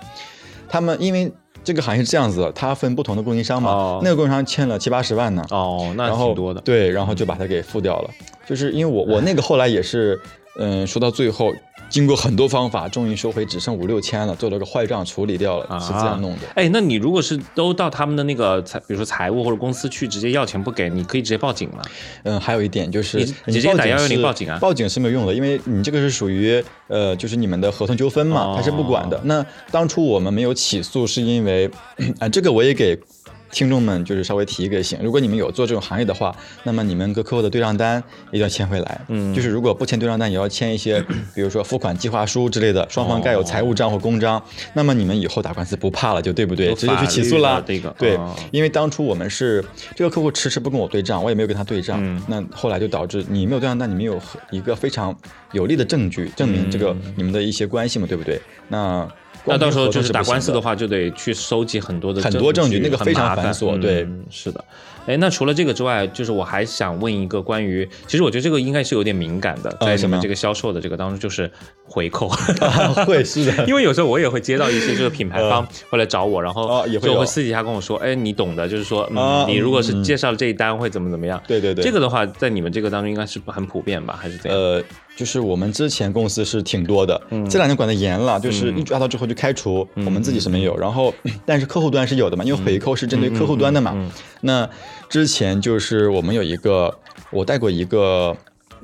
他们因为这个行业是这样子，他分不同的供应商嘛，那个供应商欠了七八十万呢。哦，那挺多的。对，然后就把他给付掉了。就是因为我我那个后来也是，嗯，说到最后。经过很多方法，终于收回，只剩五六千了，做了个坏账处理掉了，是这样弄的。哎，那你如果是都到他们的那个财，比如说财务或者公司去直接要钱不给，你可以直接报警吗？嗯，还有一点就是，你直接打幺幺零报警啊？报警是没有用的，因为你这个是属于呃，就是你们的合同纠纷嘛，他是不管的。那当初我们没有起诉，是因为啊，这个我也给。听众们就是稍微提一个醒，如果你们有做这种行业的话，那么你们跟客户的对账单一定要签回来。嗯，就是如果不签对账单，也要签一些，比如说付款计划书之类的，双方盖有财务章或公章。那么你们以后打官司不怕了，就对不对？直接去起诉了。对，因为当初我们是这个客户迟迟不跟我对账，我也没有跟他对账。那后来就导致你没有对账单，你没有一个非常有力的证据证明这个你们的一些关系嘛，对不对？那。那到时候就是打官司的话，就得去收集很多的很多证据，那个非常繁琐。对，是的。哎，那除了这个之外，就是我还想问一个关于，其实我觉得这个应该是有点敏感的，在什么这个销售的这个当中，就是回扣。会是的，因为有时候我也会接到一些这个品牌方会来找我，然后就会私底下跟我说，哎，你懂的，就是说，嗯，你如果是介绍了这一单会怎么怎么样？对对对，这个的话，在你们这个当中应该是很普遍吧，还是怎样？呃。就是我们之前公司是挺多的，这两年管的严了，就是一抓到之后就开除。我们自己是没有，然后 但是客户端是有的嘛，因为回扣是针对客户端的嘛。那之前就是我们有一个，我带过一个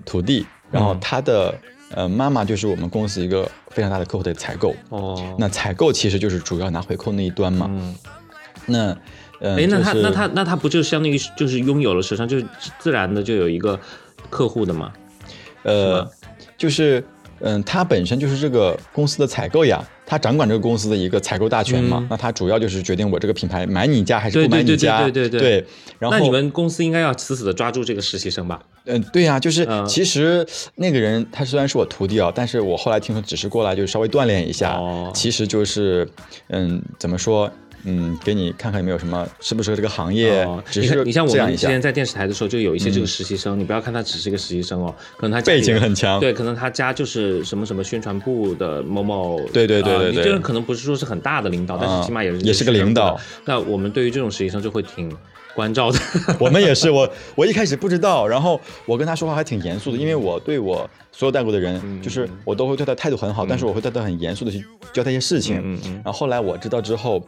徒弟，然后他的呃妈妈就是我们公司一个非常大的客户的采购。哦，那采购其实就是主要拿回扣那一端嘛。那呃，哎，那他那他那他不就相当于就是拥有了手上就是自然的就有一个客户的嘛？呃。就是，嗯，他本身就是这个公司的采购呀，他掌管这个公司的一个采购大权嘛。那他主要就是决定我这个品牌买你家还是不买你家。对对对对对。然后，那你们公司应该要死死的抓住这个实习生吧？嗯，对呀，就是其实那个人他虽然是我徒弟啊，但是我后来听说只是过来就稍微锻炼一下，其实就是，嗯，怎么说？嗯，给你看看有没有什么适不适合这个行业。你看，你像我们之前在电视台的时候，就有一些这个实习生，你不要看他只是一个实习生哦，可能他背景很强。对，可能他家就是什么什么宣传部的某某。对对对对对。这个可能不是说是很大的领导，但是起码也是也是个领导。那我们对于这种实习生就会挺关照的。我们也是，我 我一开始不知道，然后我跟他说话还挺严肃的，因为我对我所有带过的人，就是我都会对他态度很好，但是我会对他很严肃的去教他一些事情。嗯嗯。然后后来我知道之后。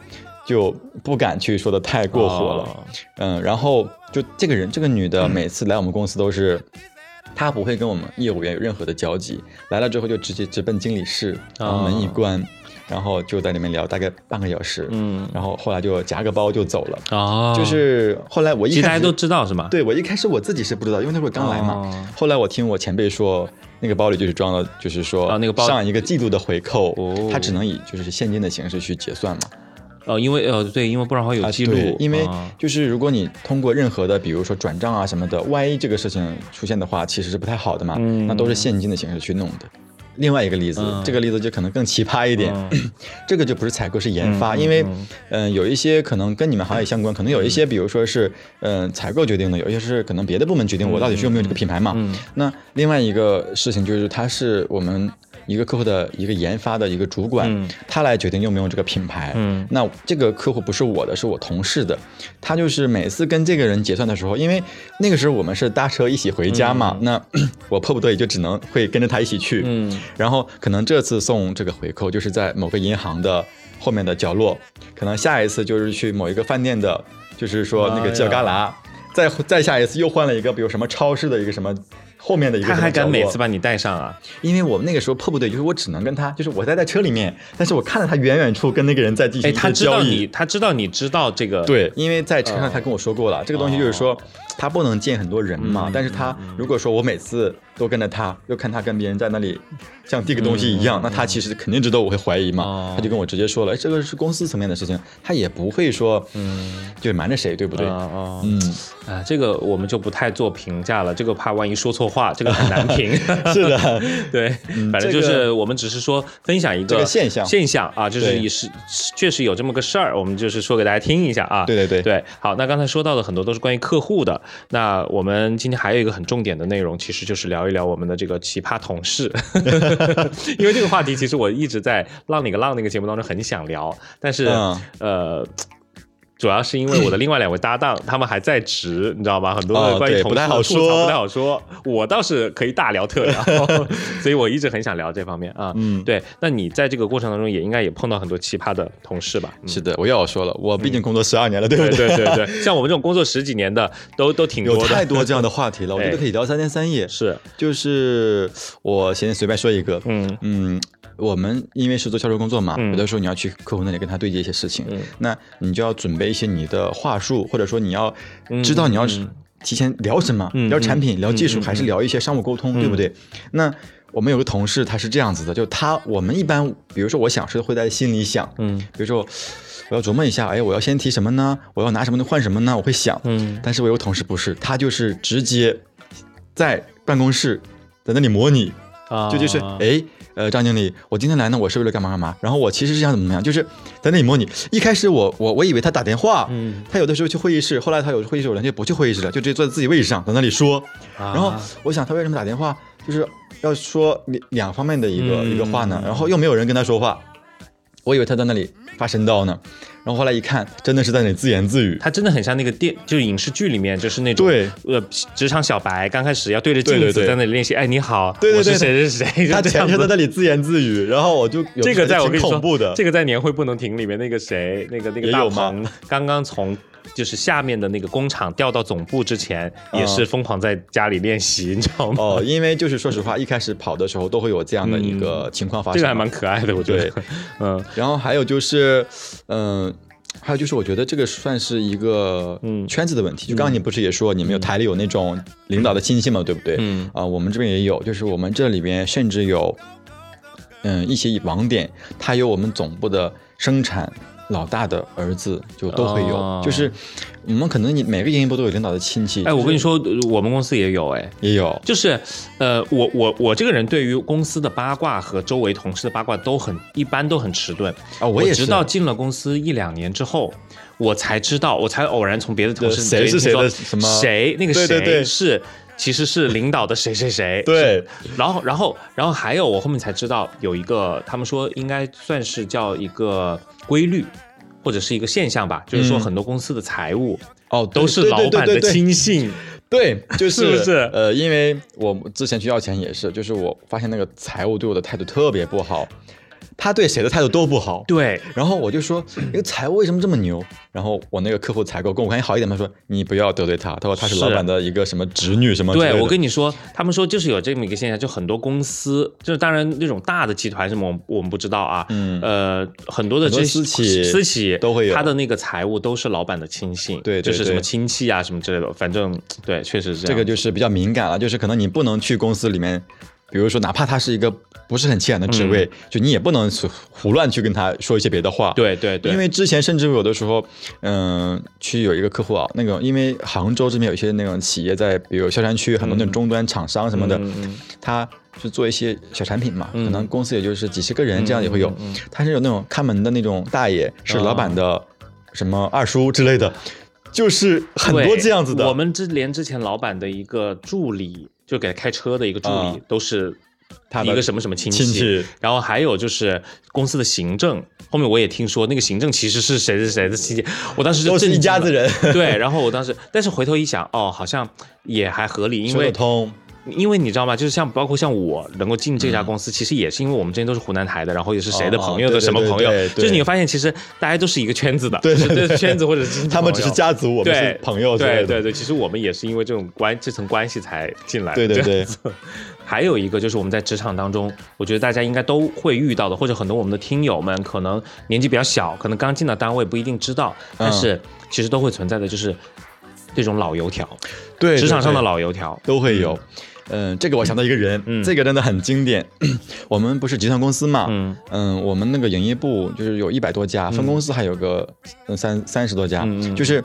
就不敢去说的太过火了，嗯，然后就这个人，这个女的每次来我们公司都是，她不会跟我们业务员有任何的交集，来了之后就直接直奔经理室，然后门一关，然后就在里面聊大概半个小时，嗯，然后后来就夹个包就走了，哦，就是后来我一开始大家都知道是吗？对我一开始我自己是不知道，因为那会儿刚来嘛，后来我听我前辈说，那个包里就是装了，就是说那个包。上一个季度的回扣，他只能以就是现金的形式去结算嘛。呃，因为呃，对，因为不然会有记录。因为就是如果你通过任何的，比如说转账啊什么的，万一这个事情出现的话，其实是不太好的嘛。那都是现金的形式去弄的。另外一个例子，这个例子就可能更奇葩一点。这个就不是采购，是研发。因为嗯，有一些可能跟你们行业相关，可能有一些，比如说是嗯采购决定的，有一些是可能别的部门决定我到底需要没有这个品牌嘛。那另外一个事情就是，它是我们。一个客户的一个研发的一个主管，他来决定用不用这个品牌。嗯，那这个客户不是我的，是我同事的。他就是每次跟这个人结算的时候，因为那个时候我们是搭车一起回家嘛，那 我迫不得已就只能会跟着他一起去。嗯，然后可能这次送这个回扣就是在某个银行的后面的角落，可能下一次就是去某一个饭店的，就是说那个犄角旮旯，再再下一次又换了一个，比如什么超市的一个什么。后面的一个他还敢每次把你带上啊？因为我们那个时候迫不得已，就是我只能跟他，就是我待在车里面，但是我看到他远远处跟那个人在进行交易。他知道你，他知道你知道这个。对，因为在车上他跟我说过了，这个东西就是说他不能见很多人嘛，但是他如果说我每次。都跟着他，又看他跟别人在那里像递个东西一样，那他其实肯定知道我会怀疑嘛，他就跟我直接说了，哎，这个是公司层面的事情，他也不会说，嗯，就瞒着谁，对不对？啊，嗯，啊，这个我们就不太做评价了，这个怕万一说错话，这个很难评。是的，对，反正就是我们只是说分享一个现象，现象啊，就是也是确实有这么个事儿，我们就是说给大家听一下啊。对对对对，好，那刚才说到的很多都是关于客户的，那我们今天还有一个很重点的内容，其实就是聊一聊我们的这个奇葩同事，因为这个话题其实我一直在浪里个浪那个节目当中很想聊，但是呃。主要是因为我的另外两位搭档，他们还在职，你知道吗？很多的关于同事不太好说，不太好说。我倒是可以大聊特聊，所以我一直很想聊这方面啊。嗯，对。那你在这个过程当中也应该也碰到很多奇葩的同事吧？是的，我又要说了，我毕竟工作十二年了，对不对？对对对。像我们这种工作十几年的，都都挺多的。有太多这样的话题了，我觉得可以聊三天三夜。是，就是我先随便说一个，嗯嗯。我们因为是做销售工作嘛，有的时候你要去客户那里跟他对接一些事情，那你就要准备一些你的话术，或者说你要知道你要提前聊什么，聊产品、聊技术，还是聊一些商务沟通，对不对？那我们有个同事他是这样子的，就他我们一般，比如说我想是会在心里想，嗯，比如说我要琢磨一下，哎，我要先提什么呢？我要拿什么换什么呢？我会想，嗯，但是我有个同事不是，他就是直接在办公室在那里模拟，啊，就就是哎。呃，张经理，我今天来呢，我是为了干嘛干嘛？然后我其实是想怎么怎么样，就是在那里模拟。一开始我我我以为他打电话，嗯，他有的时候去会议室，后来他有会议室，有人就不去会议室了，就直接坐在自己位置上，在那里说。然后我想他为什么打电话，就是要说两两方面的一个一个话呢？然后又没有人跟他说话，我以为他在那里发神叨呢。然后后来一看，真的是在那里自言自语。他真的很像那个电，就是影视剧里面，就是那种对呃职场小白，刚开始要对着镜子在那里练习。哎，你好，对对对，谁谁谁，他全程在那里自言自语。然后我就这个在我跟你说，这个在年会不能停里面那个谁，那个那个大鹏刚刚从。就是下面的那个工厂调到总部之前，也是疯狂在家里练习，你知道吗？哦，因为就是说实话，一开始跑的时候都会有这样的一个情况发生，这个还蛮可爱的，我觉得。嗯，然后还有就是，嗯，还有就是，我觉得这个算是一个圈子的问题。就刚刚你不是也说你们有台里有那种领导的亲戚嘛，对不对？嗯。啊，我们这边也有，就是我们这里边甚至有，嗯，一些网点，它有我们总部的生产。老大的儿子就都会有，就是我们可能你每个营业部都有领导的亲戚。哎，我跟你说，我们公司也有，哎，也有。就是，呃，我我我这个人对于公司的八卦和周围同事的八卦都很一般，都很迟钝啊。我也直到进了公司一两年之后，我才知道，我才偶然从别的同事谁是谁的什么谁那个谁是其实是领导的谁谁谁。对，然后然后然后还有我后面才知道有一个，他们说应该算是叫一个。规律，或者是一个现象吧，就是说很多公司的财务哦都是老板的亲信，对，就是不是？呃，因为我之前去要钱也是，就是我发现那个财务对我的态度特别不好。他对谁的态度都不好，对。然后我就说，那个财务为什么这么牛？然后我那个客户采购跟我关系好一点，他说你不要得罪他，他说他是老板的一个什么侄女什么。对，我跟你说，他们说就是有这么一个现象，就很多公司，就是当然那种大的集团什么我们不知道啊，嗯，呃，很多的这私企私企都会有，他的那个财务都是老板的亲信，对，就是什么亲戚啊什么之类的，反正对，确实是这个就是比较敏感了，就是可能你不能去公司里面。比如说，哪怕他是一个不是很起眼的职位，就你也不能胡乱去跟他说一些别的话。对对对。因为之前甚至有的时候，嗯，去有一个客户啊，那个因为杭州这边有一些那种企业在，比如萧山区很多那种终端厂商什么的，他是做一些小产品嘛，可能公司也就是几十个人这样也会有。他是有那种看门的那种大爷，是老板的什么二叔之类的，就是很多这样子的。我们之连之前老板的一个助理。就给他开车的一个助理，都是他一个什么什么亲戚，然后还有就是公司的行政，后面我也听说那个行政其实是谁是谁的亲戚，我当时就是一家子人，对，然后我当时，但是回头一想，哦，好像也还合理，因为通。因为你知道吗？就是像包括像我能够进这家公司，其实也是因为我们之前都是湖南台的，然后也是谁的朋友的什么朋友，就是你会发现其实大家都是一个圈子的，对对圈子或者是他们只是家族，我们是朋友，对对对，其实我们也是因为这种关这层关系才进来。对对对。还有一个就是我们在职场当中，我觉得大家应该都会遇到的，或者很多我们的听友们可能年纪比较小，可能刚进到单位不一定知道，但是其实都会存在的就是这种老油条，对职场上的老油条。都会有。嗯，这个我想到一个人，这个真的很经典。我们不是集团公司嘛，嗯。嗯，我们那个营业部就是有一百多家，分公司还有个三三十多家，就是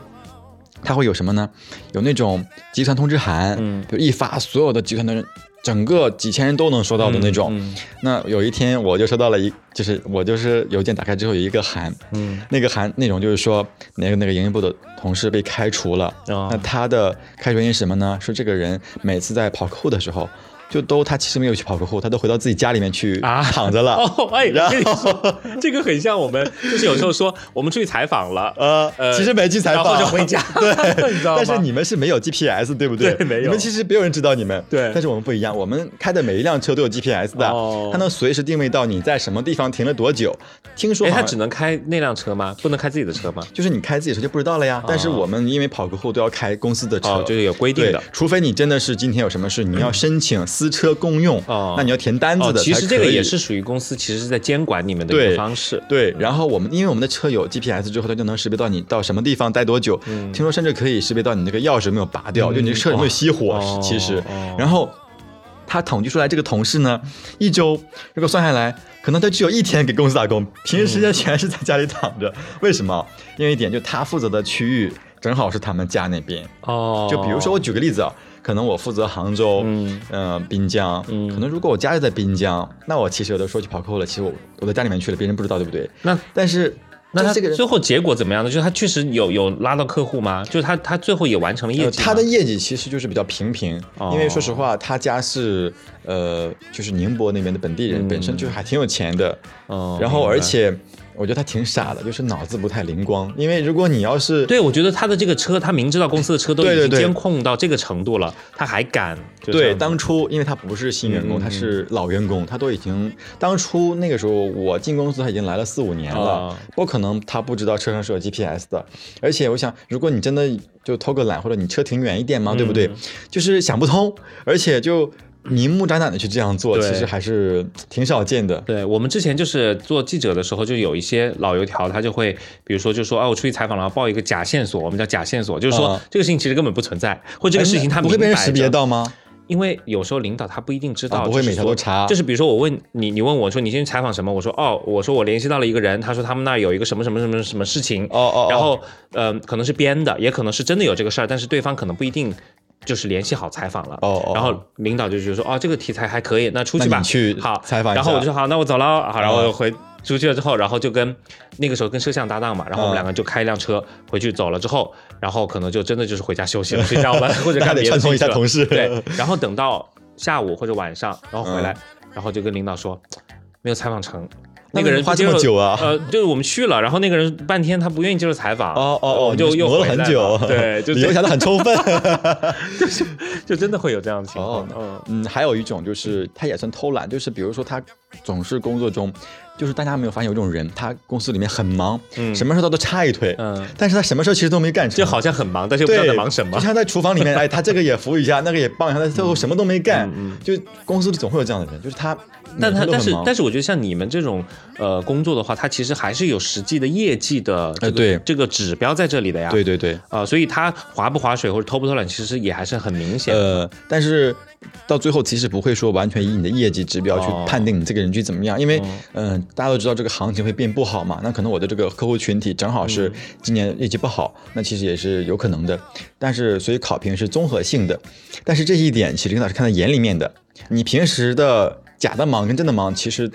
他会有什么呢？有那种集团通知函，就一发，所有的集团的人整个几千人都能收到的那种。那有一天我就收到了一，就是我就是邮件打开之后有一个函，嗯，那个函内容就是说那个那个营业部的同事被开除了。那他的开除原因是什么呢？说这个人每次在跑客户的时候。就都他其实没有去跑客户，他都回到自己家里面去啊躺着了。哦，哎，然后这个很像我们，就是有时候说我们出去采访了，呃呃，其实没去采访，然后就回家。对，但是你们是没有 GPS，对不对？对，没有。你们其实没有人知道你们。对。但是我们不一样，我们开的每一辆车都有 GPS 的，它能随时定位到你在什么地方停了多久。听说他只能开那辆车吗？不能开自己的车吗？就是你开自己车就不知道了呀。但是我们因为跑客户都要开公司的车，就是有规定的。除非你真的是今天有什么事，你要申请私车共用。哦，那你要填单子的。其实这个也是属于公司，其实是在监管你们的一个方式。对，然后我们因为我们的车有 GPS 之后，它就能识别到你到什么地方待多久。听说甚至可以识别到你那个钥匙有没有拔掉，就你车有没有熄火。其实，然后他统计出来这个同事呢，一周如果算下来，可能他只有一天给公司打工，平时时间全是在家里躺着。为什么？因为一点就他负责的区域正好是他们家那边。哦，就比如说我举个例子啊。可能我负责杭州，嗯，呃，滨江，嗯，可能如果我家就在滨江，那我其实有的时候去跑客户了，其实我我在家里面去了，别人不知道，对不对？那但是那他这个最后结果怎么样呢？就是他确实有有拉到客户吗？就是他他最后也完成了业绩？他的业绩其实就是比较平平，因为说实话，他家是呃，就是宁波那边的本地人，本身就是还挺有钱的，哦，然后而且。我觉得他挺傻的，就是脑子不太灵光。因为如果你要是对我觉得他的这个车，他明知道公司的车都已经监控到这个程度了，他还敢？对，当初因为他不是新员工，他是老员工，他都已经当初那个时候我进公司他已经来了四五年了，不可能他不知道车上是有 GPS 的。而且我想，如果你真的就偷个懒，或者你车停远一点嘛，对不对？就是想不通，而且就。明目张胆的去这样做，其实还是挺少见的。对我们之前就是做记者的时候，就有一些老油条，他就会，比如说就说，哦，我出去采访了，报一个假线索，我们叫假线索，就是说这个事情其实根本不存在，或这个事情他不会被人识别到吗？因为有时候领导他不一定知道，不会每条都查。就是比如说我问你，你问我说你先去采访什么？我说哦，我说我联系到了一个人，他说他们那儿有一个什么什么什么什么事情。哦哦。然后呃，可能是编的，也可能是真的有这个事儿，但是对方可能不一定。就是联系好采访了，哦，然后领导就觉得说，哦，这个题材还可以，那出去吧，去好采访。然后我就说好，那我走了，好，然后回出去了之后，然后就跟那个时候跟摄像搭档嘛，然后我们两个就开一辆车回去走了之后，然后可能就真的就是回家休息了，睡觉了，或者干别的串通一下同事。对，然后等到下午或者晚上，然后回来，然后就跟领导说没有采访成。那个人花这么久啊？呃，就是我们去了，然后那个人半天他不愿意接受采访，哦哦哦，就又磨了很久，对，就留下的很充分，就就真的会有这样的情况。嗯嗯，还有一种就是他也算偷懒，就是比如说他总是工作中。就是大家没有发现有这种人，他公司里面很忙，嗯，什么事他都插一腿，嗯，但是他什么事其实都没干成，就好像很忙，但是又不知道在忙什么。就像在厨房里面，哎，他这个也服务一下，那个也帮一下，他最后什么都没干。嗯，就公司里总会有这样的人，就是他，但他但是但是我觉得像你们这种呃工作的话，他其实还是有实际的业绩的，呃，对，这个指标在这里的呀。对对对，啊，所以他划不划水或者偷不偷懒，其实也还是很明显。呃，但是。到最后其实不会说完全以你的业绩指标去判定你这个人去怎么样，因为嗯，大家都知道这个行情会变不好嘛。那可能我的这个客户群体正好是今年业绩不好，那其实也是有可能的。但是所以考评是综合性的，但是这一点其实领导是看在眼里面的。你平时的假的忙跟真的忙，其实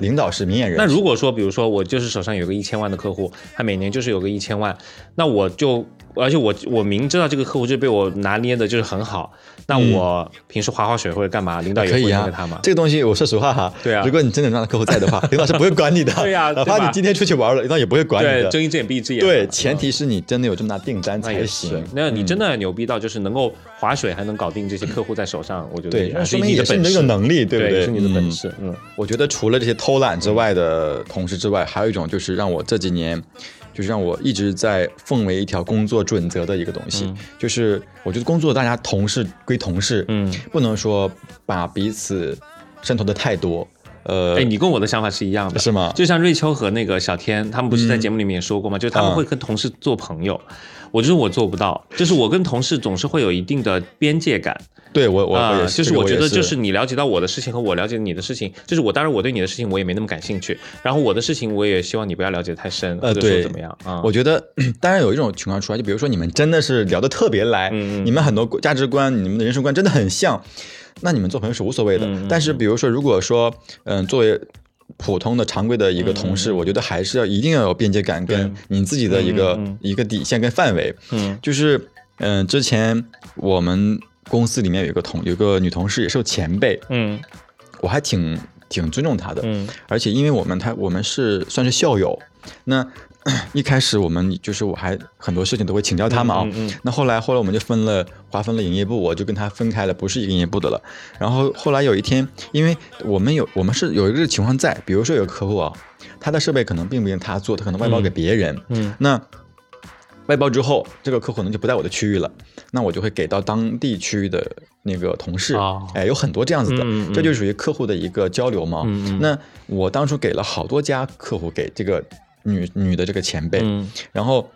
领导是明眼人。那如果说比如说我就是手上有个一千万的客户，他每年就是有个一千万，那我就。而且我我明知道这个客户就被我拿捏的就是很好，那我平时划划水或者干嘛，领导也会因为他吗？这个东西我说实话哈，对啊，如果你真的让客户在的话，领导是不会管你的。对呀，哪怕你今天出去玩了，领导也不会管你的。睁一只眼闭一只眼。对，前提是你真的有这么大订单才行。那你真的牛逼到就是能够划水还能搞定这些客户在手上，我觉得对，那说明也是你的能力，对不对？是你的本事。嗯，我觉得除了这些偷懒之外的同事之外，还有一种就是让我这几年。就是让我一直在奉为一条工作准则的一个东西，就是我觉得工作大家同事归同事，嗯，不能说把彼此渗透的太多。呃，哎，你跟我的想法是一样的，是吗？就像瑞秋和那个小天，他们不是在节目里面也说过吗？就他们会跟同事做朋友，我就是我做不到，就是我跟同事总是会有一定的边界感。对我，我也就是我觉得，就是你了解到我的事情和我了解你的事情，就是我当然我对你的事情我也没那么感兴趣，然后我的事情我也希望你不要了解太深，呃，对，怎么样啊？我觉得当然有一种情况出来，就比如说你们真的是聊得特别来，你们很多价值观、你们的人生观真的很像。那你们做朋友是无所谓的。但是比如说，如果说嗯，作为普通的常规的一个同事，我觉得还是要一定要有边界感，跟你自己的一个一个底线跟范围。嗯，就是嗯，之前我们公司里面有一个同有个女同事，也是前辈。嗯，我还挺挺尊重她的。嗯，而且因为我们她我们是算是校友，那。一开始我们就是我还很多事情都会请教他嘛，那后来后来我们就分了划分了营业部，我就跟他分开了，不是一个营业部的了。然后后来有一天，因为我们有我们是有一个情况在，比如说有个客户啊，他的设备可能并不用他做，他可能外包给别人。嗯，那外包之后，这个客户可能就不在我的区域了，那我就会给到当地区域的那个同事。哎，有很多这样子的，这就属于客户的一个交流嘛。那我当初给了好多家客户给这个。女女的这个前辈，然后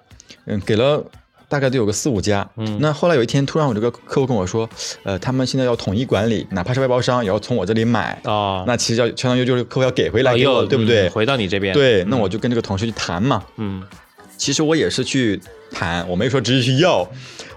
嗯给了大概都有个四五家，嗯，那后来有一天突然我这个客户跟我说，呃，他们现在要统一管理，哪怕是外包商也要从我这里买啊，那其实要相当于就是客户要给回来给我，对不对？回到你这边，对，那我就跟这个同事去谈嘛，嗯，其实我也是去谈，我没说直接去要，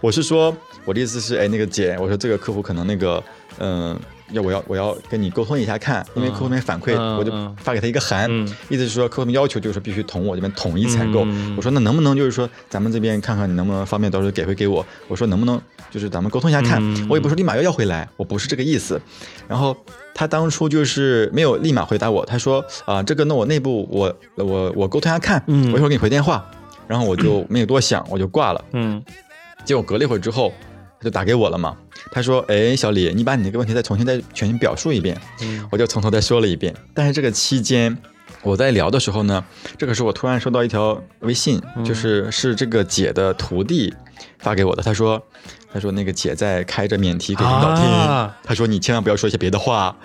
我是说我的意思是，哎，那个姐，我说这个客户可能那个，嗯。要我要我要跟你沟通一下看，因为客户那边反馈，我就发给他一个函，意思是说客户们要求就是必须同我这边统一采购。我说那能不能就是说咱们这边看看你能不能方便到时候给回给我？我说能不能就是咱们沟通一下看？我也不是立马要要回来，我不是这个意思。然后他当初就是没有立马回答我，他说啊这个那我内部我我我沟通一下看，我一会儿给你回电话。然后我就没有多想，我就挂了。嗯，结果隔了一会儿之后。他就打给我了嘛，他说：“哎，小李，你把你那个问题再重新再全新表述一遍。”嗯，我就从头再说了一遍。但是这个期间，我在聊的时候呢，这个时候我突然收到一条微信，就是是这个姐的徒弟发给我的。他说：“他说那个姐在开着免提给领导听，他说你千万不要说一些别的话。”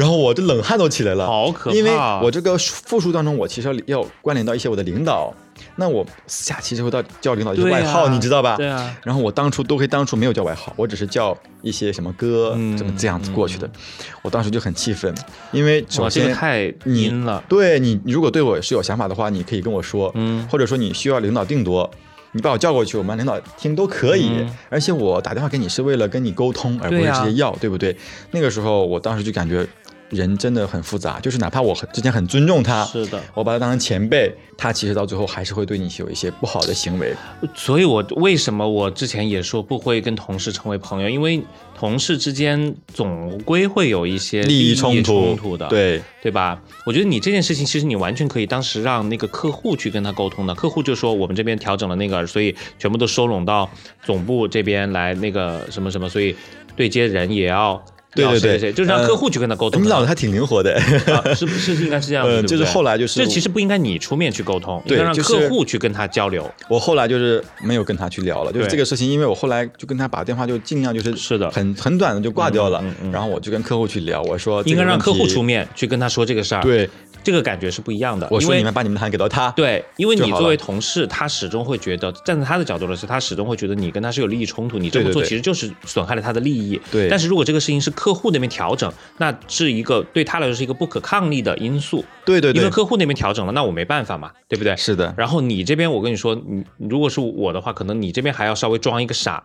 然后我这冷汗都起来了，好可怕！因为我这个复述当中，我其实要关联到一些我的领导。那我私下其实会到叫领导一些外号，你知道吧？对啊。然后我当初都可以，当初没有叫外号，我只是叫一些什么哥，怎么这样子过去的。我当时就很气愤，因为首先太阴了。对你，如果对我是有想法的话，你可以跟我说，嗯，或者说你需要领导定夺，你把我叫过去，我们领导听都可以。而且我打电话给你是为了跟你沟通，而不是直接要，对不对？那个时候我当时就感觉。人真的很复杂，就是哪怕我很之前很尊重他，是的，我把他当成前辈，他其实到最后还是会对你有一些不好的行为。所以，我为什么我之前也说不会跟同事成为朋友，因为同事之间总归会有一些利益冲突的，对对吧？我觉得你这件事情，其实你完全可以当时让那个客户去跟他沟通的，客户就说我们这边调整了那个，所以全部都收拢到总部这边来，那个什么什么，所以对接人也要。对对对，就是让客户去跟他沟通。你脑子还挺灵活的，是不是应该是这样子？就是后来就是，这其实不应该你出面去沟通，应该让客户去跟他交流。我后来就是没有跟他去聊了，就是这个事情，因为我后来就跟他把电话就尽量就是是的，很很短的就挂掉了。然后我就跟客户去聊，我说应该让客户出面去跟他说这个事儿。对。这个感觉是不一样的。我说你们把你们的函给到他。对，因为你作为同事，他始终会觉得，站在他的角度来说，他始终会觉得你跟他是有利益冲突，你这么做其实就是损害了他的利益。对。但是如果这个事情是客户那边调整，那是一个对他来说是一个不可抗力的因素。对对。因为客户那边调整了，那我没办法嘛，对不对？是的。然后你这边，我跟你说，你如果是我的话，可能你这边还要稍微装一个傻。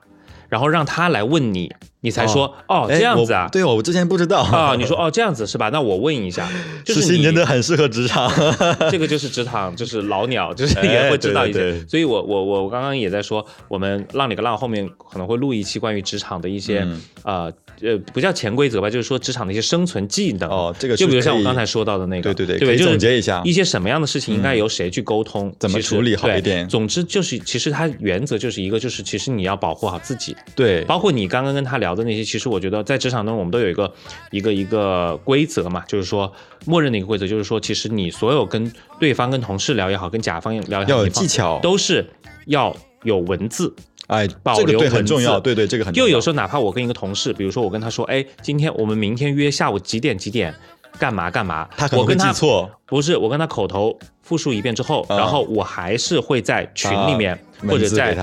然后让他来问你，你才说哦这样子啊？对哦，我之前不知道啊。你说哦这样子是吧？那我问一下，就是你真的很适合职场，这个就是职场，就是老鸟，就是也会知道一些。所以我我我我刚刚也在说，我们浪里个浪后面可能会录一期关于职场的一些啊。呃，不叫潜规则吧，就是说职场的一些生存技能哦。这个就比如像我刚才说到的那个，对对对，可以总结一下一些什么样的事情应该由谁去沟通，怎么处理好一点。总之就是，其实它原则就是一个，就是其实你要保护好自己。对，包括你刚刚跟他聊的那些，其实我觉得在职场中我们都有一个一个一个规则嘛，就是说默认的一个规则，就是说其实你所有跟对方、跟同事聊也好，跟甲方聊也好，要有技巧，都是要有文字。哎，保留很重要，对对，这个很。就有时候，哪怕我跟一个同事，比如说我跟他说，哎，今天我们明天约下午几点几点，干嘛干嘛，他可能会记错。不是，我跟他口头复述一遍之后，然后我还是会在群里面或者在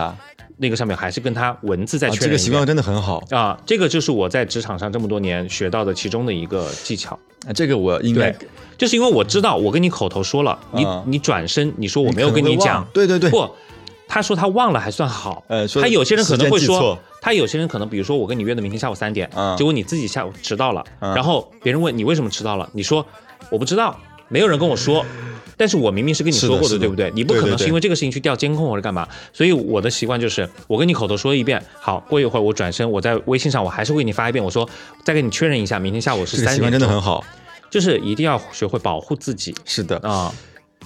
那个上面，还是跟他文字在确认。这个习惯真的很好啊！这个就是我在职场上这么多年学到的其中的一个技巧。啊，这个我应该，就是因为我知道，我跟你口头说了，你你转身你说我没有跟你讲，对对对，不。他说他忘了还算好，呃，他有些人可能会说，他有些人可能，比如说我跟你约的明天下午三点，嗯结果你自己下午迟到了，嗯然后别人问你为什么迟到了，你说我不知道，没有人跟我说。但是我明明是跟你说过是的对不对？你不可能是因为这个事情去调监控或者干嘛。所以我的习惯就是，我跟你口头说一遍，好，过一会儿我转身，我在微信上我还是会给你发一遍，我说再跟你确认一下，明天下午是三点这个习惯真的很好。就是一定要学会保护自己是的，啊。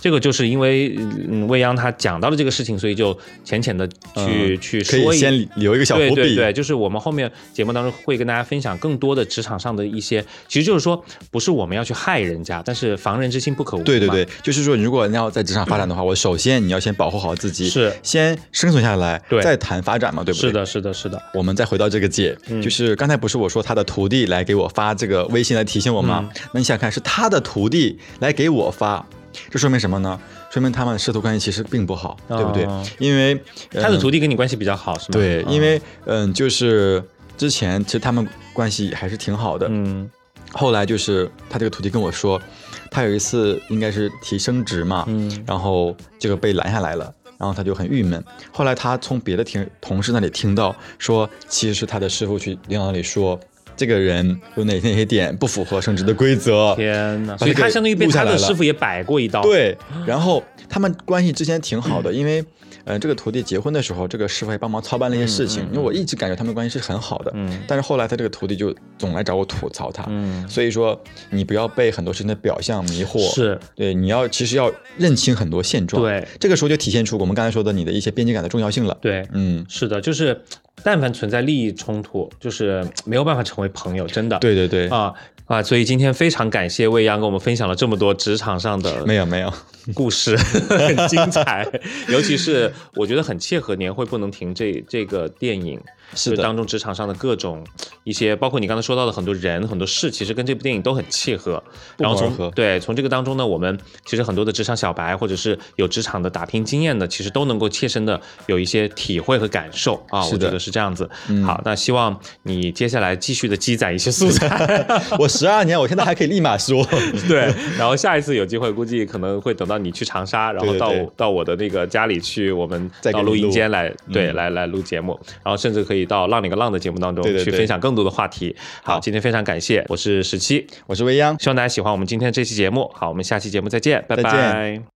这个就是因为嗯未央他讲到了这个事情，所以就浅浅的去、嗯去说一可以先留一个小伏笔。对对对，就是我们后面节目当中会跟大家分享更多的职场上的一些，其实就是说不是我们要去害人家，但是防人之心不可无。对对对，就是说，如果你要在职场发展的话，我首先你要先保护好自己，是先生存下来，对再谈发展嘛，对不对？是。的，是的，是的，我们再回到这个姐，嗯就是刚才不是我说他的徒弟来给我发这个微信来提醒我吗？嗯那你想想看，是他的徒弟来给我发，这说明什么呢？说明他们的师徒关系其实并不好，对不对哦？因为、呃他的徒弟跟你关系比较好，是吗？对，嗯因为嗯，就是之前其实他们关系还是挺好的，嗯后来就是他这个徒弟跟我说，他有一次应该是提升职嘛，嗯然后这个被拦下来了，然后他就很郁闷。后来他从别的听同事那里听到说，其实是他的师傅去领导那里说，这个人有哪些哪些点不符合升职的规则。天哪！所以他相当于被他的师傅也摆过一刀。，对，然后他们关系之前挺好的，因为，呃，这个徒弟结婚的时候，这个师傅还帮忙操办了一些事情，因为我一直感觉他们关系是很好的，嗯但是后来他这个徒弟就总来找我吐槽他，嗯，所以说你不要被很多事情的表象迷惑，是，对，你要其实要认清很多现状，，对这个时候就体现出我们刚才说的你的一些边界感的重要性了，对。嗯，是的，就是但凡存在利益冲突，就是没有办法成为朋友，真的。对对对，啊啊！所以今天非常感谢未央跟我们分享了这么多职场上的没有没有，故事，很精彩。尤其是我觉得很切合《年会不能停这》这个电影，是的当中职场上的各种一些，包括你刚才说到的很多人、很多事，其实跟这部电影都很契合。然后从对从这个当中呢，我们其实很多的职场小白或者是有职场的打拼经验的，其实都能够切身的有一些体会和感受啊。我觉得是这样子。嗯好，那希望你接下来继续的积攒一些素材。我十二年，我现在还可以立马说，对，然后下一次有机会，估计可能会等到你去长沙，然后到到我的那个家里去，我们到录音间来，对，嗯来来录节目，然后甚至可以到浪里个浪的节目当中去分享更多的话题。好，好今天非常感谢，我是十七，我是未央。希望大家喜欢我们今天这期节目。好，我们下期节目再见，拜拜。